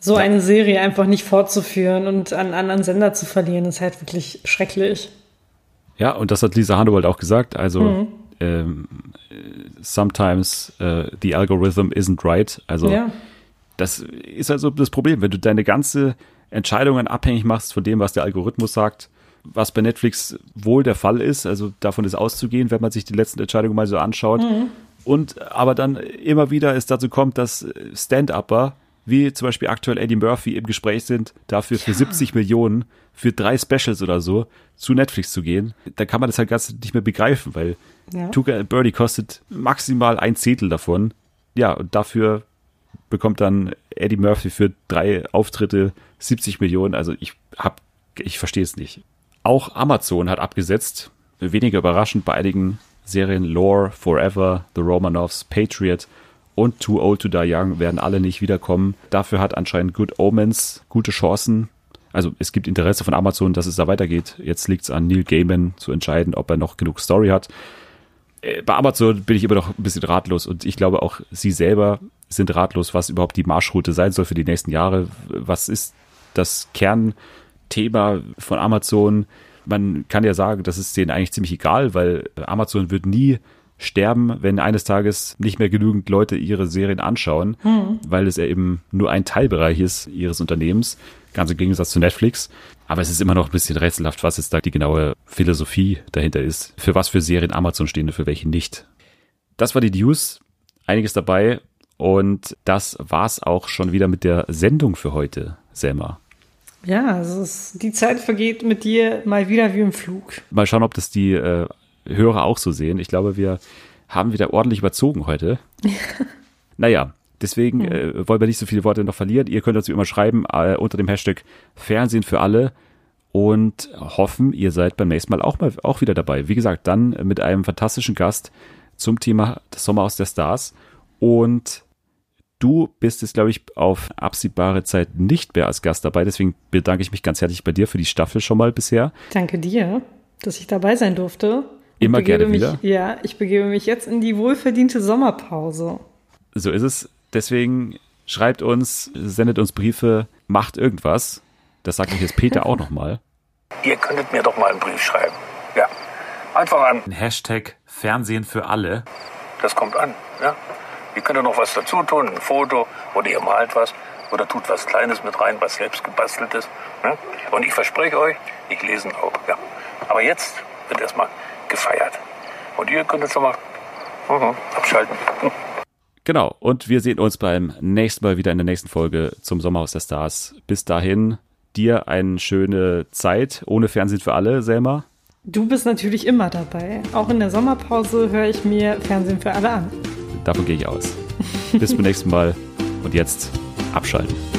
So eine Serie einfach nicht fortzuführen und an einen anderen Sender zu verlieren, ist halt wirklich schrecklich. Ja, und das hat Lisa Hannawald auch gesagt. Also Mhm. ähm, sometimes äh, the algorithm isn't right. Also Ja. das ist also das Problem, wenn du deine ganze Entscheidungen abhängig machst von dem, was der Algorithmus sagt, was bei Netflix wohl der Fall ist, also davon ist auszugehen, wenn man sich die letzten Entscheidungen mal so anschaut. Und aber dann immer wieder es dazu kommt, dass Stand-Upper, wie zum Beispiel aktuell Eddie Murphy im Gespräch sind, dafür für 70 Millionen für drei Specials oder so zu Netflix zu gehen, dann kann man das halt ganz nicht mehr begreifen, weil Ja. And Birdie kostet maximal ein Zehntel davon. Ja, und dafür bekommt dann Eddie Murphy für drei Auftritte 70 Millionen. Also ich hab, ich verstehe es nicht. Auch Amazon hat abgesetzt. Weniger überraschend bei einigen Serien Lore, Forever, The Romanovs, Patriot und Too Old to Die Young werden alle nicht wiederkommen. Dafür hat anscheinend Good Omens gute Chancen. Also es gibt Interesse von Amazon, dass es da weitergeht. Jetzt liegt es an Neil Gaiman zu entscheiden, ob er noch genug Story hat. äh, bei Amazon bin ich immer noch ein bisschen ratlos und ich glaube auch sie selber sind ratlos, was überhaupt die Marschroute sein soll für die nächsten Jahre. Was ist das Kernthema von Amazon? Man kann ja sagen, das ist denen eigentlich ziemlich egal, weil Amazon wird nie sterben, wenn eines Tages nicht mehr genügend Leute ihre Serien anschauen, hm. weil es ja eben nur ein Teilbereich ist ihres Unternehmens, ganz im Gegensatz zu Netflix. Aber es ist immer noch ein bisschen rätselhaft, was jetzt da die genaue Philosophie dahinter ist. Für was für Serien Amazon stehen und für welche nicht. Das war die News. Einiges dabei. Und das war's auch schon wieder mit der Sendung für heute, Selma. Ja, es, die Zeit vergeht mit dir mal wieder wie im Flug. Mal schauen, ob das die äh, Hörer auch so sehen. Ich glaube, wir haben wieder ordentlich überzogen heute. naja, deswegen hm. äh, wollen wir nicht so viele Worte noch verlieren. Ihr könnt uns wie immer schreiben äh, unter dem Hashtag Fernsehen für alle und hoffen, ihr seid beim nächsten Mal auch mal auch wieder dabei. Wie gesagt, dann mit einem fantastischen Gast zum Thema das Sommer aus der Stars und Du bist jetzt, glaube ich, auf absehbare Zeit nicht mehr als Gast dabei. Deswegen bedanke ich mich ganz herzlich bei dir für die Staffel schon mal bisher. Danke dir, dass ich dabei sein durfte. Immer gerne mich, wieder. Ja, ich begebe mich jetzt in die wohlverdiente Sommerpause. So ist es. Deswegen schreibt uns, sendet uns Briefe, macht irgendwas. Das sage ich jetzt Peter auch nochmal. Ihr könntet mir doch mal einen Brief schreiben. Ja. Einfach an. Hashtag Fernsehen für alle. Das kommt an, ja. Ihr könnt noch was dazu tun, ein Foto oder ihr malt was oder tut was Kleines mit rein, was selbst gebastelt ist. Ne? Und ich verspreche euch, ich lese ihn auch. Ja. Aber jetzt wird erstmal gefeiert. Und ihr könnt schon mal uh abschalten. Genau, und wir sehen uns beim nächsten Mal wieder in der nächsten Folge zum Sommerhaus der Stars. Bis dahin, dir eine schöne Zeit ohne Fernsehen für alle, Selma. Du bist natürlich immer dabei. Auch in der Sommerpause höre ich mir Fernsehen für alle an. Davon gehe ich aus. Bis zum nächsten Mal und jetzt abschalten.